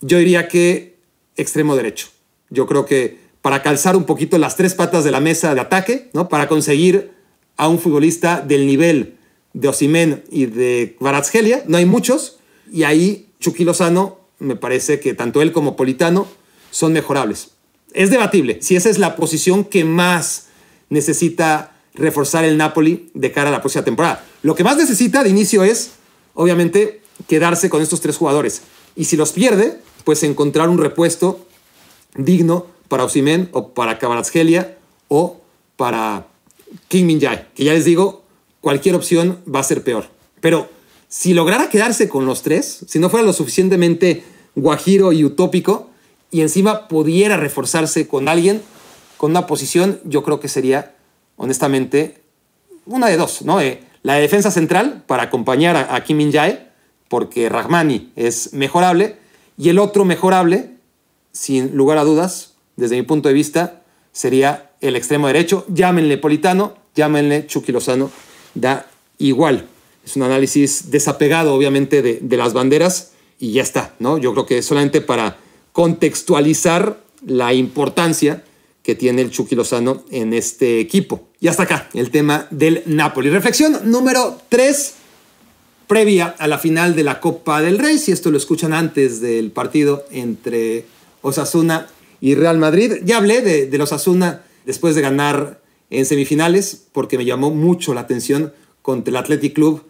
Yo diría que extremo derecho. Yo creo que para calzar un poquito las tres patas de la mesa de ataque, ¿no? Para conseguir a un futbolista del nivel de Osimen y de Kvaratskhelia, no hay muchos, y ahí Chucky Lozano, me parece que tanto él como Politano son mejorables. Es debatible si esa es la posición que más necesita reforzar el Napoli de cara a la próxima temporada. Lo que más necesita de inicio es, obviamente, quedarse con estos tres jugadores. Y si los pierde, pues encontrar un repuesto digno para Osimen o para Kvaratskhelia o para King Min Jae, que ya les digo, cualquier opción va a ser peor. Pero si lograra quedarse con los tres, si no fuera lo suficientemente guajiro y utópico, y encima pudiera reforzarse con alguien, con una posición, yo creo que sería, honestamente, una de dos, ¿no? Eh, la defensa central para acompañar a, Kim Min Jae, porque Rahmani es mejorable, y el otro mejorable, sin lugar a dudas, desde mi punto de vista, sería el extremo derecho. Llámenle Politano, llámenle Chucky Lozano, da igual. Es un análisis desapegado, obviamente, de, de las banderas y ya está, ¿no? Yo creo que solamente para contextualizar la importancia que tiene el Chucky Lozano en este equipo. Y hasta acá el tema del Napoli. Reflexión número 3, previa a la final de la Copa del Rey. Si esto lo escuchan antes del partido entre Osasuna y Real Madrid. Ya hablé de, de los Osasuna después de ganar en semifinales, porque me llamó mucho la atención contra el Athletic Club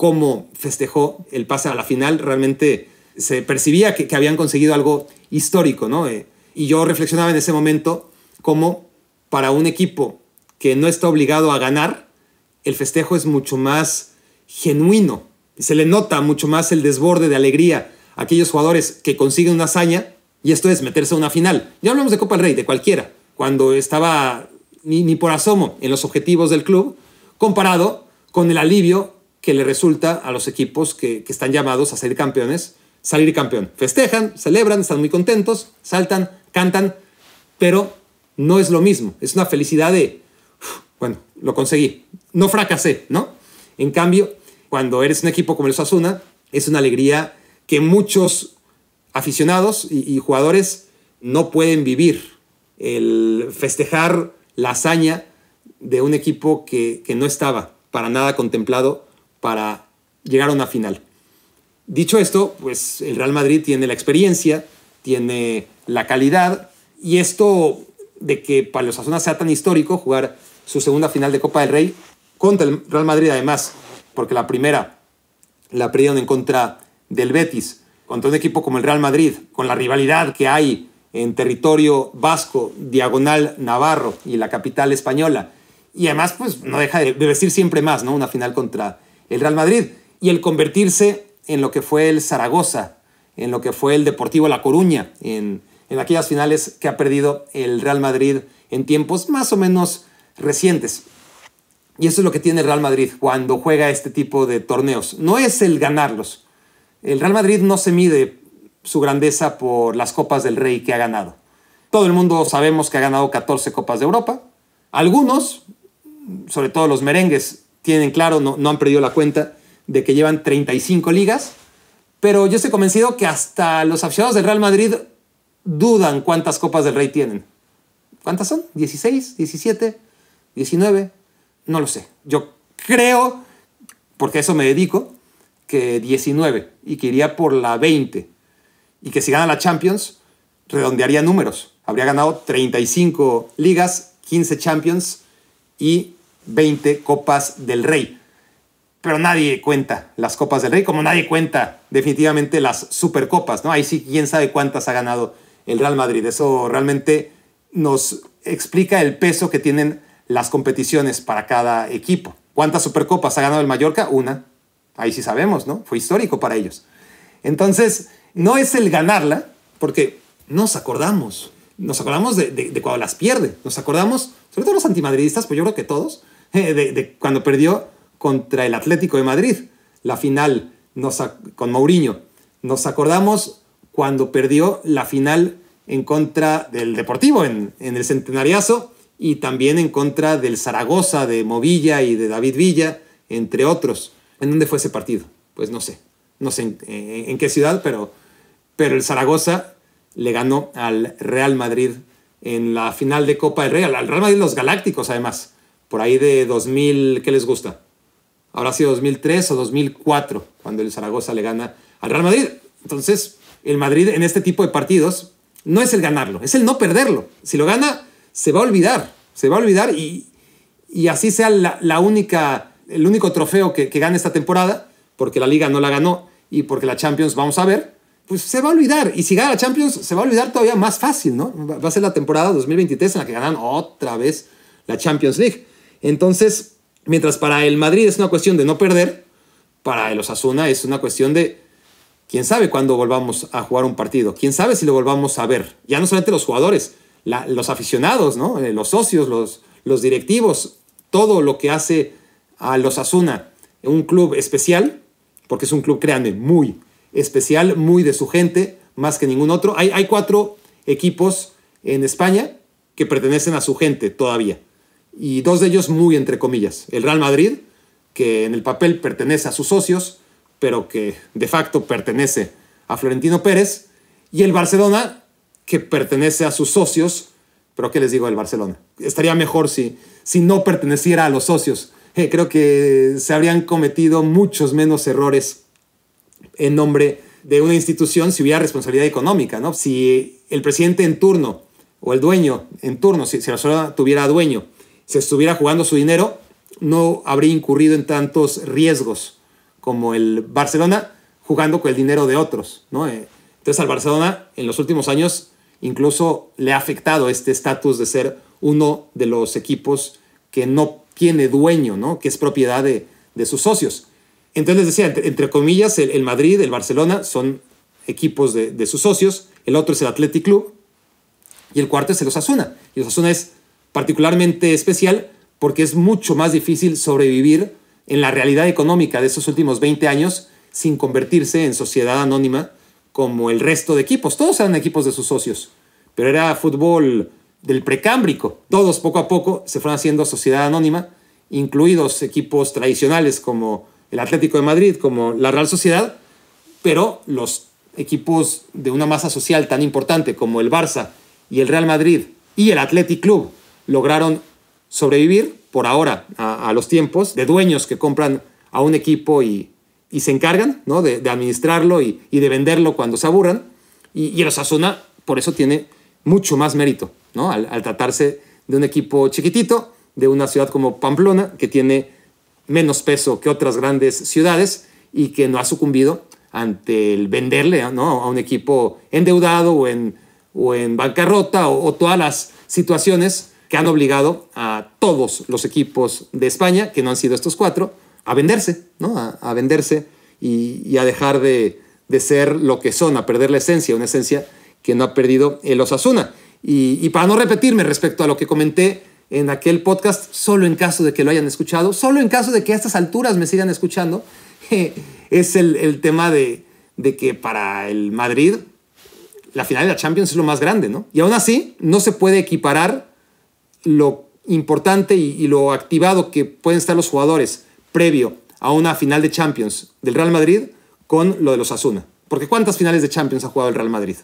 cómo festejó el pase a la final. Realmente se percibía que, habían conseguido algo histórico, ¿no? Eh, y yo reflexionaba en ese momento cómo para un equipo que no está obligado a ganar, el festejo es mucho más genuino. Se le nota mucho más el desborde de alegría a aquellos jugadores que consiguen una hazaña, y esto es meterse a una final. Ya hablamos de Copa del Rey, de cualquiera, cuando estaba ni, por asomo en los objetivos del club, comparado con el alivio que le resulta a los equipos que, están llamados a ser campeones, salir campeón. Festejan, celebran, están muy contentos, saltan, cantan, pero no es lo mismo. Es una felicidad de, bueno, lo conseguí, no fracasé, ¿no? En cambio, cuando eres un equipo como el Sasuna, es una alegría que muchos aficionados y jugadores no pueden vivir. El festejar la hazaña de un equipo que, no estaba para nada contemplado para llegar a una final. Dicho esto, pues el Real Madrid tiene la experiencia, tiene la calidad y esto de que para los Asuna sea tan histórico jugar su segunda final de Copa del Rey contra el Real Madrid además, porque la primera la perdieron en contra del Betis, contra un equipo como el Real Madrid, con la rivalidad que hay en territorio vasco, diagonal navarro y la capital española. Y además, pues no deja de, decir siempre más, ¿no? Una final contra el Real Madrid. Y el convertirse en lo que fue el Zaragoza, en lo que fue el Deportivo La Coruña, en, en aquellas finales que ha perdido el Real Madrid en tiempos más o menos recientes. Y eso es lo que tiene el Real Madrid cuando juega este tipo de torneos. No es el ganarlos. El Real Madrid no se mide su grandeza por las Copas del Rey que ha ganado. Todo el mundo sabemos que ha ganado 14 Copas de Europa. Algunos, sobre todo los merengues, tienen claro, no, no han perdido la cuenta de que llevan 35 ligas. Pero yo estoy convencido que hasta los aficionados del Real Madrid dudan cuántas Copas del Rey tienen. ¿Cuántas son? ¿16? ¿17? ¿19? No lo sé. Yo creo, porque a eso me dedico, que 19 y que iría por la 20 y que si gana la Champions, redondearía números. Habría ganado 35 ligas, 15 Champions y 20 Copas del Rey. Pero nadie cuenta las Copas del Rey, como nadie cuenta definitivamente las Supercopas, ¿no? Ahí sí, quién sabe cuántas ha ganado el Real Madrid. Eso realmente nos explica el peso que tienen las competiciones para cada equipo. ¿Cuántas Supercopas ha ganado el Mallorca? Una. Ahí sí sabemos, ¿no? Fue histórico para ellos. Entonces, no es el ganarla, porque nos acordamos. Nos acordamos de, cuando las pierde. Nos acordamos, sobre todo los antimadridistas, pues yo creo que todos, de, cuando perdió contra el Atlético de Madrid, la final con Mourinho. Nos acordamos cuando perdió la final en contra del Deportivo en, en el Centenariazo y también en contra del Zaragoza de Movilla y de David Villa, entre otros. ¿En dónde fue ese partido? Pues no sé. No sé en qué ciudad, pero pero el Zaragoza le ganó al Real Madrid en la final de Copa del Rey, al Real Madrid los Galácticos además, por ahí de 2000, ¿qué les gusta? Habrá sido 2003 o 2004 cuando el Zaragoza le gana al Real Madrid. Entonces, el Madrid en este tipo de partidos no es el ganarlo, es el no perderlo. Si lo gana, se va a olvidar, se va a olvidar y, y así sea la, única, el único trofeo que, que gane esta temporada, porque la liga no la ganó y porque la Champions vamos a ver, pues se va a olvidar. Y si gana la Champions, se va a olvidar todavía más fácil, ¿no? Va a ser la temporada 2023 en la que ganan otra vez la Champions League. Entonces, mientras para el Madrid es una cuestión de no perder, para el Osasuna es una cuestión de quién sabe cuándo volvamos a jugar un partido, quién sabe si lo volvamos a ver. Ya no solamente los jugadores, los aficionados, ¿no? Eh, los socios, los, los directivos, todo lo que hace a los Asuna un club especial, porque es un club, créanme, muy especial, muy de su gente, más que ningún otro. Hay, hay cuatro equipos en España que pertenecen a su gente todavía, y dos de ellos muy entre comillas. El Real Madrid, que en el papel pertenece a sus socios, pero que de facto pertenece a Florentino Pérez, y el Barcelona, que pertenece a sus socios, pero ¿qué les digo del Barcelona? Estaría mejor si, si no perteneciera a los socios. Eh, creo que se habrían cometido muchos menos errores en nombre de una institución si hubiera responsabilidad económica, ¿no? Si el presidente en turno o el dueño en turno, si, si Barcelona tuviera dueño, se estuviera jugando su dinero, no habría incurrido en tantos riesgos como el Barcelona jugando con el dinero de otros, ¿no? Eh, entonces al Barcelona en los últimos años incluso le ha afectado este estatus de ser uno de los equipos que no tiene dueño, ¿no? que es propiedad de, sus socios. Entonces decía, entre, comillas, el, Madrid, el Barcelona son equipos de, sus socios, el otro es el Athletic Club y el cuarto es el Osasuna. Y el Osasuna es particularmente especial porque es mucho más difícil sobrevivir en la realidad económica de esos últimos 20 años sin convertirse en sociedad anónima como el resto de equipos. Todos eran equipos de sus socios, pero era fútbol del precámbrico. Todos poco a poco se fueron haciendo sociedad anónima, incluidos equipos tradicionales como el Atlético de Madrid, como la Real Sociedad, pero los equipos de una masa social tan importante como el Barça y el Real Madrid y el Athletic Club lograron sobrevivir por ahora a, los tiempos de dueños que compran a un equipo y, se encargan ¿no? de, administrarlo y, de venderlo cuando se aburran. Y, y el Osasuna por eso tiene mucho más mérito ¿no? Al, tratarse de un equipo chiquitito, de una ciudad como Pamplona, que tiene menos peso que otras grandes ciudades y que no ha sucumbido ante el venderle ¿no? a un equipo endeudado o en, o en bancarrota o, todas las situaciones que han obligado a todos los equipos de España, que no han sido estos cuatro, a venderse, ¿no? a, venderse y, a dejar de, de, ser lo que son, a perder la esencia, una esencia que no ha perdido el Osasuna. Y, para no repetirme respecto a lo que comenté en aquel podcast, solo en caso de que lo hayan escuchado, solo en caso de que a estas alturas me sigan escuchando, es el, tema de, que para el Madrid la final de la Champions es lo más grande, ¿no? Y aún así no se puede equiparar lo importante y, y lo activado que pueden estar los jugadores previo a una final de Champions del Real Madrid con lo de los Asuna. Porque ¿cuántas finales de Champions ha jugado el Real Madrid?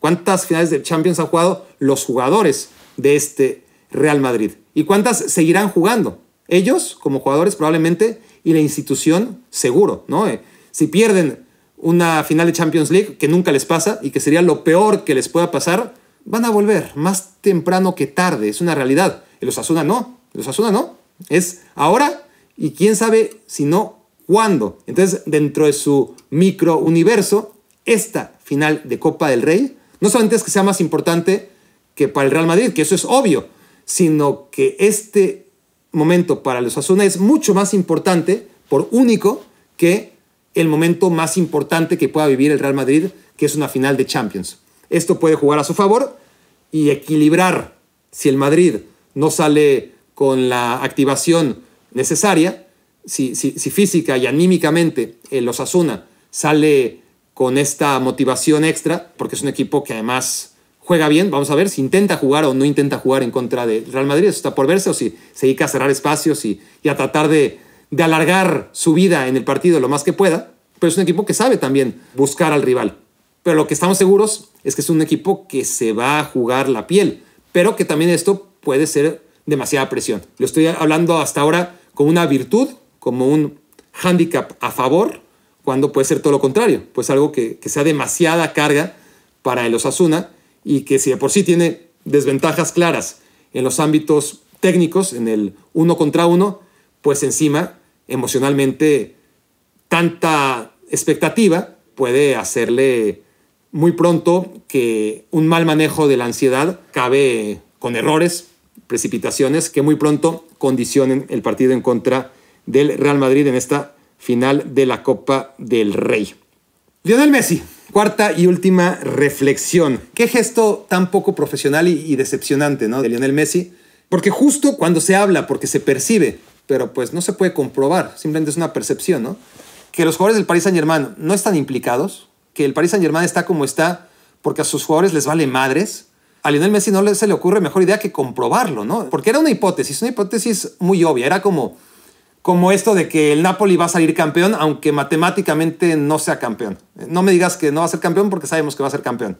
¿Cuántas finales de Champions han jugado los jugadores de este Real Madrid? ¿Y cuántas seguirán jugando? Ellos, como jugadores, probablemente, y la institución, seguro, ¿no? Eh, si pierden una final de Champions League, que nunca les pasa y que sería lo peor que les pueda pasar, van a volver más temprano que tarde, es una realidad. El Osasuna no, el Osasuna no, es ahora y quién sabe si no cuándo. Entonces, dentro de su micro universo, esta final de Copa del Rey no solamente es que sea más importante que para el Real Madrid, que eso es obvio, sino que este momento para los Osasuna es mucho más importante, por único, que el momento más importante que pueda vivir el Real Madrid, que es una final de Champions. Esto puede jugar a su favor y equilibrar si el Madrid no sale con la activación necesaria, si, si física y anímicamente el Osasuna sale con esta motivación extra, porque es un equipo que además juega bien. Vamos a ver si intenta jugar o no intenta jugar en contra del Real Madrid. Eso está por verse, o si se dedica a cerrar espacios y, a tratar de, de, alargar su vida en el partido lo más que pueda. Pero es un equipo que sabe también buscar al rival. Pero lo que estamos seguros es que es un equipo que se va a jugar la piel pero que también esto puede ser demasiada presión. Lo estoy hablando hasta ahora como una virtud, como un hándicap a favor, cuando puede ser todo lo contrario, pues algo que, que sea demasiada carga para el Osasuna y que si de por sí tiene desventajas claras en los ámbitos técnicos, en el uno contra uno, pues encima emocionalmente tanta expectativa puede hacerle muy pronto que un mal manejo de la ansiedad cabe con errores, precipitaciones que muy pronto condicionen el partido en contra del Real Madrid en esta final de la Copa del Rey. Lionel Messi, cuarta y última reflexión. Qué gesto tan poco profesional y, decepcionante, ¿no? De Lionel Messi. Porque justo cuando se habla, porque se percibe, pero pues no se puede comprobar, simplemente es una percepción, ¿no? Que los jugadores del Paris Saint Germain no están implicados, que el Paris Saint Germain está como está porque a sus jugadores les vale madres. A Lionel Messi no se le ocurre mejor idea que comprobarlo, ¿no? Porque era una hipótesis, una hipótesis muy obvia, era como como esto de que el Napoli va a salir campeón, aunque matemáticamente no sea campeón. No me digas que no va a ser campeón porque sabemos que va a ser campeón,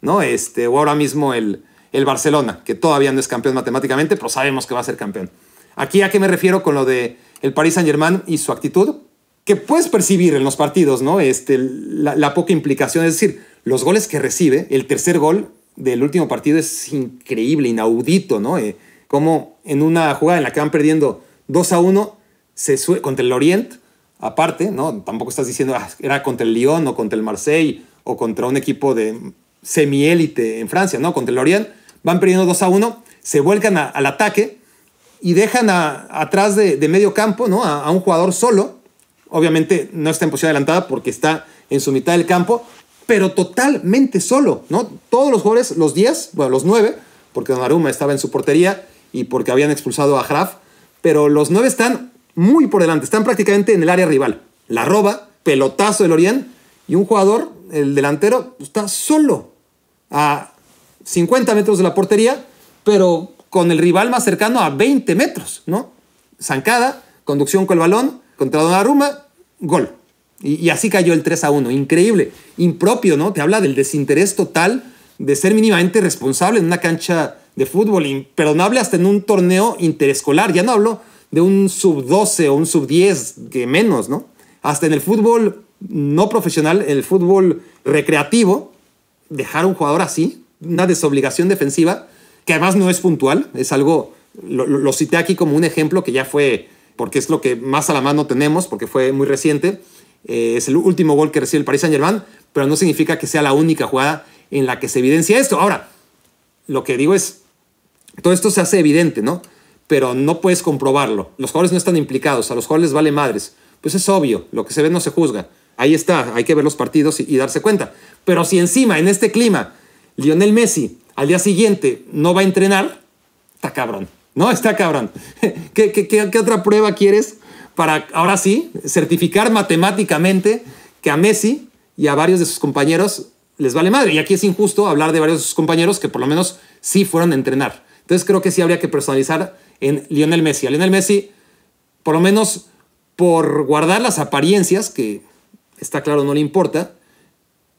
¿no? Este, o ahora mismo el, el Barcelona, que todavía no es campeón matemáticamente, pero sabemos que va a ser campeón. Aquí a qué me refiero con lo de el Paris Saint-Germain y su actitud, que puedes percibir en los partidos, ¿no? Este, la, poca implicación, es decir, los goles que recibe, el tercer gol del último partido es increíble, inaudito, ¿no? Eh, como en una jugada en la que van perdiendo 2 a 1, se contra el Orient, aparte, ¿no? Tampoco estás diciendo, ah, era contra el Lyon o contra el Marseille o contra un equipo de semiélite en Francia, ¿no? Contra el Orient, van perdiendo 2 a 1, se vuelcan al ataque y dejan atrás de, medio campo, ¿no? A, un jugador solo. Obviamente no está en posición adelantada porque está en su mitad del campo, pero totalmente solo, ¿no? Todos los jugadores, los 10, bueno, los 9, porque Donnarumma estaba en su portería y porque habían expulsado a Graf, pero los 9 están muy por delante, están prácticamente en el área rival. La roba, pelotazo del Orient y un jugador, el delantero, está solo a 50 metros de la portería, pero con el rival más cercano a 20 metros, ¿no? Zancada, conducción con el balón, contra Donnarumma, gol. Y, así cayó el 3 a 1. Increíble, impropio, ¿no? Te habla del desinterés total de ser mínimamente responsable en una cancha de fútbol, imperdonable hasta en un torneo interescolar. Ya no hablo de un sub 12 o un sub 10, que menos, ¿no? Hasta en el fútbol no profesional, en el fútbol recreativo, dejar a un jugador así, una desobligación defensiva, que además no es puntual, es algo, lo, cité aquí como un ejemplo que ya fue, porque es lo que más a la mano tenemos, porque fue muy reciente, eh, es el último gol que recibe el Paris Saint Germain, pero no significa que sea la única jugada en la que se evidencia esto. Ahora, lo que digo es, todo esto se hace evidente, ¿no? Pero no puedes comprobarlo. Los jugadores no están implicados, a los jugadores vale madres. Pues es obvio, lo que se ve no se juzga. Ahí está, hay que ver los partidos y, darse cuenta. Pero si encima, en este clima, Lionel Messi al día siguiente no va a entrenar, está cabrón. No, está cabrón. ¿Qué, qué otra prueba quieres para, ahora sí, certificar matemáticamente que a Messi y a varios de sus compañeros les vale madre? Y aquí es injusto hablar de varios de sus compañeros que por lo menos sí fueron a entrenar. Entonces creo que sí habría que personalizar en Lionel Messi. A Lionel Messi, por lo menos por guardar las apariencias, que está claro no le importa,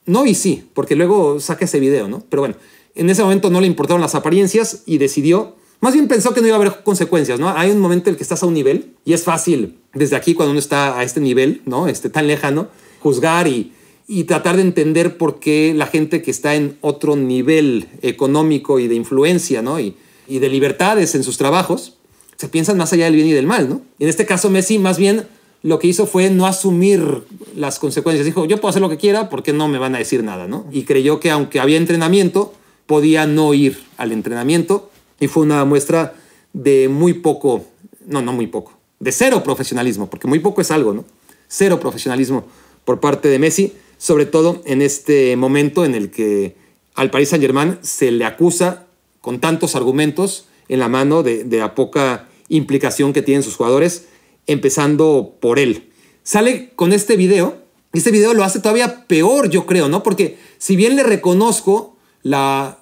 no y sí, porque luego saca ese video, ¿no? Pero bueno, en ese momento no le importaron las apariencias y decidió, más bien pensó que no iba a haber consecuencias, ¿no? Hay un momento en el que estás a un nivel y es fácil desde aquí cuando uno está a este nivel, ¿no? Este tan lejano, juzgar y, y tratar de entender por qué la gente que está en otro nivel económico y de influencia, ¿no? Y, y de libertades en sus trabajos, se piensan más allá del bien y del mal, ¿no? En este caso Messi más bien lo que hizo fue no asumir las consecuencias. Dijo, yo puedo hacer lo que quiera porque no me van a decir nada, ¿no? Y creyó que aunque había entrenamiento, podía no ir al entrenamiento y fue una muestra de muy poco, no, no muy poco, de cero profesionalismo, porque muy poco es algo, ¿no? Cero profesionalismo por parte de Messi, sobre todo en este momento en el que al Paris Saint-Germain se le acusa con tantos argumentos en la mano de, la poca implicación que tienen sus jugadores, empezando por él. Sale con este video, y este video lo hace todavía peor, yo creo, ¿no? Porque si bien le reconozco la,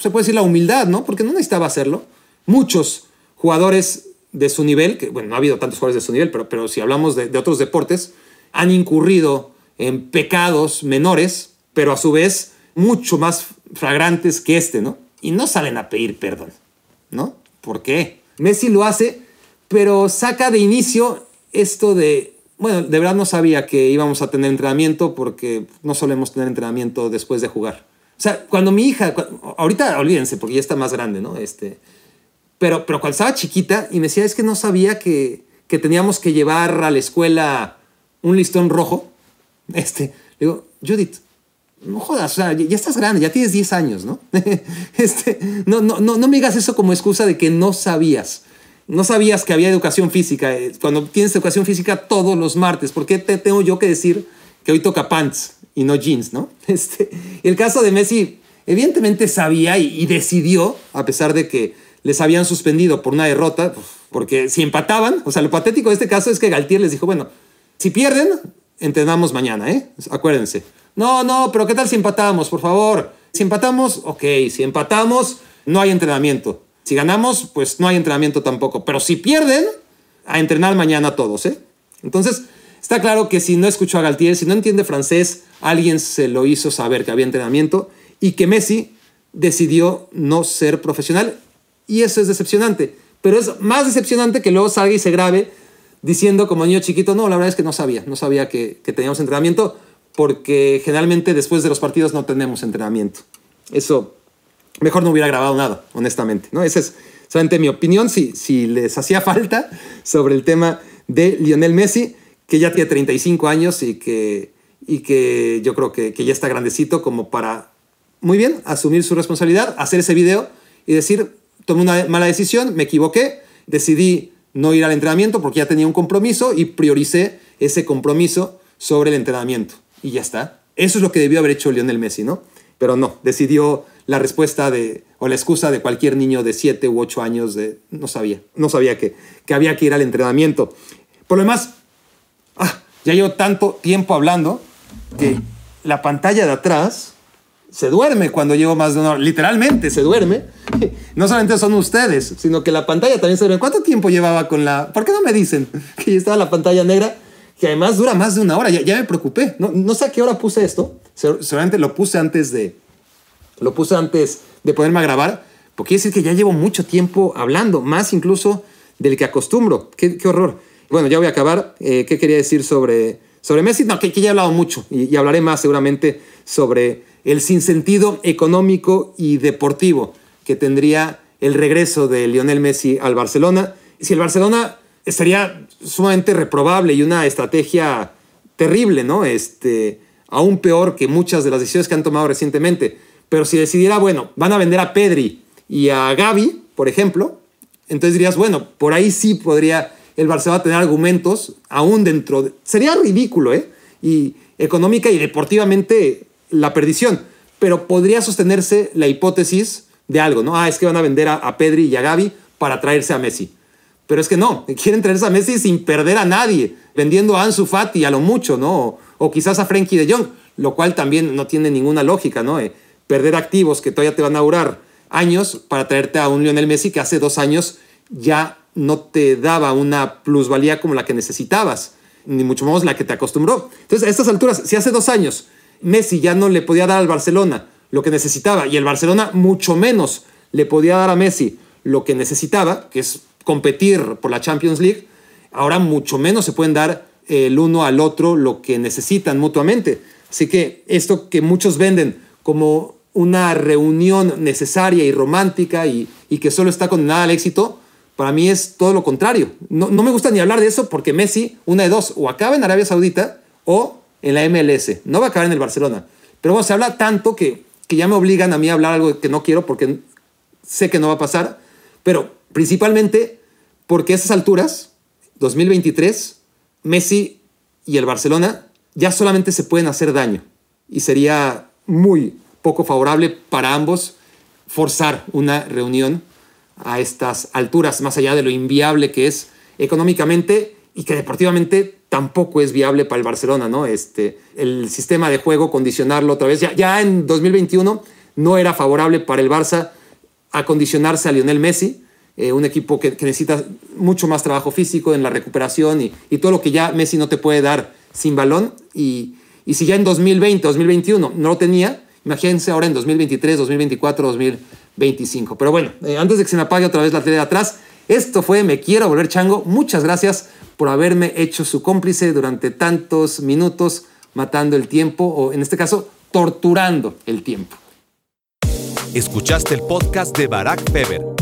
se puede decir la humildad, ¿no? Porque no necesitaba hacerlo. Muchos jugadores de su nivel, bueno, no ha habido tantos jugadores de su nivel, pero, pero si hablamos de, de otros deportes, han incurrido en pecados menores, pero a su vez mucho más flagrantes que este, ¿no? y no salen a pedir perdón, ¿no? ¿Por qué? Messi lo hace, pero saca de inicio esto de, bueno, de verdad no sabía que íbamos a tener entrenamiento porque no solemos tener entrenamiento después de jugar. O sea, cuando mi hija, ahorita olvídense porque ya está más grande, ¿no? Este, pero, pero cuando estaba chiquita y me decía, es que no sabía que, que teníamos que llevar a la escuela un listón rojo. Este, le digo, Judith, no jodas, o sea, ya estás grande, ya tienes 10 años, ¿no? este, no, no, no, no me digas eso como excusa de que no sabías. No sabías que había educación física. Eh, cuando tienes educación física todos los martes, ¿por qué te tengo yo que decir que hoy toca pants y no jeans, no? Este, el caso de Messi, evidentemente sabía y, decidió, a pesar de que les habían suspendido por una derrota, pues, porque si empataban, o sea, lo patético de este caso es que Galtier les dijo, bueno, si pierden, entrenamos mañana, ¿eh? Acuérdense. No, no, pero ¿qué tal si empatamos, por favor? Si empatamos, ok, si empatamos, no hay entrenamiento. Si ganamos, pues no hay entrenamiento tampoco. Pero si pierden, a entrenar mañana todos, ¿eh? Entonces, está claro que si no escuchó a Galtier, si no entiende francés, alguien se lo hizo saber que había entrenamiento y que Messi decidió no ser profesional. Y eso es decepcionante. Pero es más decepcionante que luego salga y se grabe diciendo como niño chiquito, no, la verdad es que no sabía, no sabía que, que teníamos entrenamiento porque generalmente después de los partidos no tenemos entrenamiento. Eso, mejor no hubiera grabado nada, honestamente. ¿no? Esa es solamente mi opinión, si, si les hacía falta sobre el tema de Lionel Messi, que ya tiene 35 años y que, y que yo creo que, que ya está grandecito como para, muy bien, asumir su responsabilidad, hacer ese video y decir, tomé una mala decisión, me equivoqué, decidí no ir al entrenamiento porque ya tenía un compromiso y prioricé ese compromiso sobre el entrenamiento y ya está. Eso es lo que debió haber hecho Lionel Messi, ¿no? Pero no, decidió la respuesta de, o la excusa de cualquier niño de 7 u 8 años de, no sabía, no sabía que, que había que ir al entrenamiento. Por lo demás, ah, ya llevo tanto tiempo hablando que la pantalla de atrás se duerme cuando llevo más de una hora. Literalmente se duerme. No solamente son ustedes, sino que la pantalla también se duerme. ¿Cuánto tiempo llevaba con la... ¿Por qué no me dicen que estaba la pantalla negra? Que además dura más de una hora. Ya, me preocupé. No, no, sé a qué hora puse esto. Seguramente lo puse antes de. Lo puse antes de ponerme a grabar. Porque quiere decir que ya llevo mucho tiempo hablando, más incluso del que acostumbro. Qué, horror. Bueno, ya voy a acabar. Eh, ¿Qué quería decir sobre, sobre Messi? No, que, que ya he hablado mucho y, y, hablaré más seguramente sobre el sinsentido económico y deportivo que tendría el regreso de Lionel Messi al Barcelona. Si el Barcelona sería sumamente reprobable y una estrategia terrible, ¿no? Este, aún peor que muchas de las decisiones que han tomado recientemente. Pero si decidiera, bueno, van a vender a Pedri y a Gaby, por ejemplo, entonces dirías, bueno, por ahí sí podría el Barcelona tener argumentos aún dentro de... Sería ridículo, ¿eh? Y económica y deportivamente la perdición. Pero podría sostenerse la hipótesis de algo, ¿no? Ah, es que van a vender a, a Pedri y a Gaby para traerse a Messi. Pero es que no, quieren traerse a Messi sin perder a nadie, vendiendo a Ansu Fati a lo mucho, ¿no? O, quizás a Frenkie de Jong, lo cual también no tiene ninguna lógica, ¿no? Eh, perder activos que todavía te van a durar años para traerte a un Lionel Messi que hace dos años ya no te daba una plusvalía como la que necesitabas, ni mucho menos la que te acostumbró. Entonces, a estas alturas, si hace dos años Messi ya no le podía dar al Barcelona lo que necesitaba y el Barcelona mucho menos le podía dar a Messi lo que necesitaba, que es competir por la Champions League, ahora mucho menos se pueden dar el uno al otro lo que necesitan mutuamente. Así que esto que muchos venden como una reunión necesaria y romántica y, que solo está condenada al éxito, para mí es todo lo contrario. No, me gusta ni hablar de eso porque Messi, una de dos, o acaba en Arabia Saudita o en la MLS. No va a acabar en el Barcelona. Pero bueno, se habla tanto que, que ya me obligan a mí a hablar algo que no quiero porque sé que no va a pasar. Pero Principalmente porque a esas alturas, 2023, Messi y el Barcelona ya solamente se pueden hacer daño. Y sería muy poco favorable para ambos forzar una reunión a estas alturas, más allá de lo inviable que es económicamente y que deportivamente tampoco es viable para el Barcelona, ¿no? Este, el sistema de juego, condicionarlo otra vez, ya, ya en 2021 no era favorable para el Barça acondicionarse a Lionel Messi, eh, un equipo que, necesita mucho más trabajo físico en la recuperación y, todo lo que ya Messi no te puede dar sin balón. Y, si ya en 2020, 2021 no lo tenía, imagínense ahora en 2023, 2024, 2025. 25. Pero bueno, eh, antes de que se me apague otra vez la tele de atrás, esto fue Me Quiero Volver Chango. Muchas gracias por haberme hecho su cómplice durante tantos minutos matando el tiempo o en este caso torturando el tiempo. Escuchaste el podcast de Barack Feber.